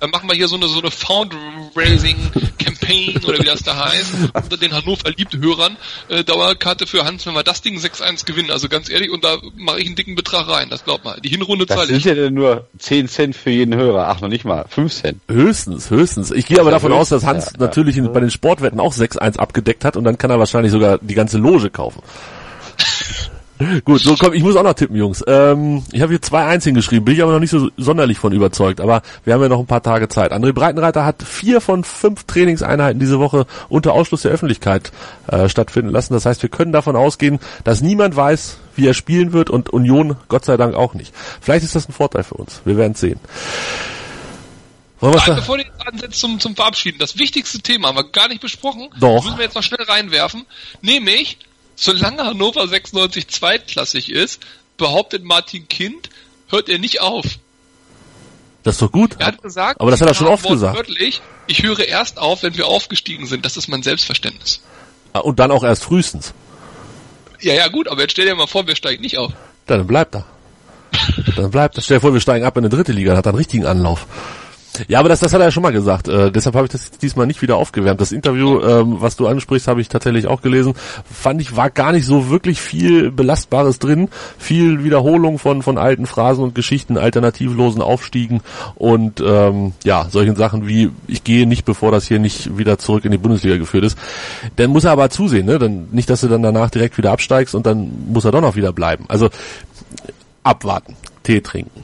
Dann machen wir hier so eine, so eine Fundraising-Campaign oder wie das da heißt, unter den Hannover Liebhörern, äh, Dauerkarte für Hans, wenn wir das Ding 6-1 gewinnen. Also ganz ehrlich, und da mache ich einen dicken Betrag rein, das glaubt mal. Die Hinrunde Das zahle sind ich. ja dann nur 10 Cent für jeden Hörer. Ach, noch nicht mal. 5 Cent. Höchstens, höchstens. Ich gehe aber Ja, davon aus, dass Hans ja, natürlich in, bei den Sportwetten auch 6-1 abgedeckt hat und dann kann er wahrscheinlich sogar die ganze Loge kaufen. Gut, so komm, ich muss auch noch tippen, Jungs. Ähm, ich habe hier 2-1 hingeschrieben, bin ich aber noch nicht so sonderlich von überzeugt, aber wir haben ja noch ein paar Tage Zeit. André Breitenreiter hat vier von fünf Trainingseinheiten diese Woche unter Ausschluss der Öffentlichkeit äh, stattfinden lassen. Das heißt, wir können davon ausgehen, dass niemand weiß, wie er spielen wird und Union Gott sei Dank auch nicht. Vielleicht ist das ein Vorteil für uns. Wir werden sehen. Wollen Nein, bevor du jetzt ansetzt zum, zum Verabschieden, das wichtigste Thema haben wir gar nicht besprochen. Doch. Das müssen wir jetzt noch schnell reinwerfen. Nämlich, solange Hannover 96 zweitklassig ist, behauptet Martin Kind, hört er nicht auf. Das ist doch gut. Er hat gesagt, Aber das hat er schon oft gesagt. Wörtlich, ich höre erst auf, wenn wir aufgestiegen sind. Das ist mein Selbstverständnis. Ah, Und dann auch erst frühestens. Ja, ja, gut, aber jetzt stell dir mal vor, wir steigen nicht auf. Dann bleibt er. Dann bleibt er. Stell dir vor, wir steigen ab in eine dritte Liga, dann hat er einen richtigen Anlauf. Ja, aber das, das hat er ja schon mal gesagt. Äh, deshalb habe ich das diesmal nicht wieder aufgewärmt. Das Interview, ähm, was du ansprichst, habe ich tatsächlich auch gelesen. Fand ich, war gar nicht so wirklich viel Belastbares drin. Viel Wiederholung von, von alten Phrasen und Geschichten, alternativlosen Aufstiegen und ähm, ja, solchen Sachen wie, ich gehe nicht, bevor das hier nicht wieder zurück in die Bundesliga geführt ist. Dann muss er aber zusehen, ne? Dann nicht, dass du dann danach direkt wieder absteigst und dann muss er doch noch wieder bleiben. Also abwarten, Tee trinken.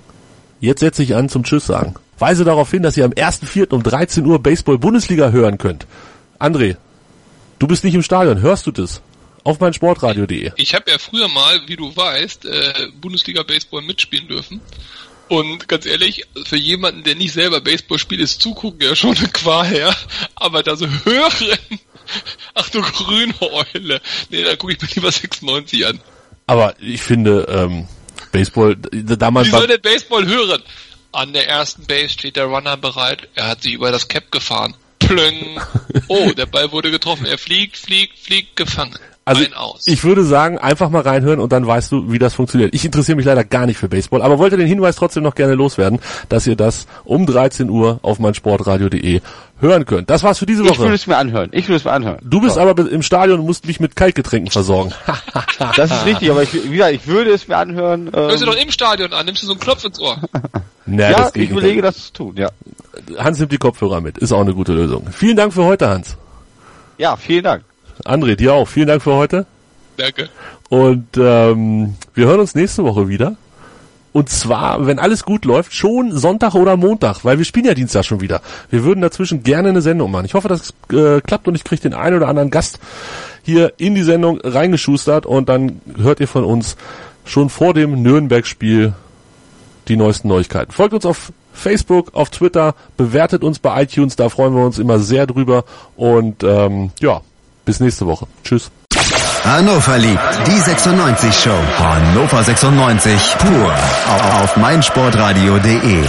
Jetzt setze ich an zum Tschüss sagen. Weise darauf hin, dass ihr am 1.4. um 13 Uhr Baseball Bundesliga hören könnt. André, Du bist nicht im Stadion, hörst du das? Auf mein Sportradio.de. Ich habe ja früher mal, wie du weißt, äh, Bundesliga Baseball mitspielen dürfen. Und ganz ehrlich, für jemanden, der nicht selber Baseball spielt, ist Zugucken ja schon eine Qual her. Aber da so hören, ach du grüne Eule. Nee, da gucke ich mir lieber 96 an. Aber ich finde, ähm, Baseball, da man... Wie soll der Baseball hören? An der ersten Base steht der Runner bereit. Er hat sich über das Cap gefahren. Plöng. Oh, der Ball wurde getroffen. Er fliegt, fliegt, fliegt, gefangen. Also ich würde sagen, einfach mal reinhören und dann weißt du, wie das funktioniert. Ich interessiere mich leider gar nicht für Baseball, aber wollte den Hinweis trotzdem noch gerne loswerden, dass ihr das um 13 Uhr auf meinsportradio.de hören könnt. Das war's für diese Woche. Ich würde es mir anhören. Ich würde es mir anhören. Du bist so. aber im Stadion und musst mich mit Kaltgetränken versorgen. das ist richtig, aber ich, wieder, ich würde es mir anhören. Ähm Hörst du doch im Stadion an, nimmst du so einen Klopf ins Ohr. Na, ja, ich überlege, das zu tun, ja. Hans nimmt die Kopfhörer mit. Ist auch eine gute Lösung. Vielen Dank für heute, Hans. Ja, vielen Dank. André, dir auch. Vielen Dank für heute. Danke. Und ähm, wir hören uns nächste Woche wieder. Und zwar, wenn alles gut läuft, schon Sonntag oder Montag, weil wir spielen ja Dienstag schon wieder. Wir würden dazwischen gerne eine Sendung machen. Ich hoffe, das äh, klappt und ich kriege den einen oder anderen Gast hier in die Sendung reingeschustert und dann hört ihr von uns schon vor dem Nürnberg-Spiel die neuesten Neuigkeiten. Folgt uns auf Facebook, auf Twitter, bewertet uns bei iTunes, da freuen wir uns immer sehr drüber und ähm, ja, bis nächste Woche. Tschüss. Hannover liebt die 96 Show. Hannover 96 pur auf meinsportradio.de.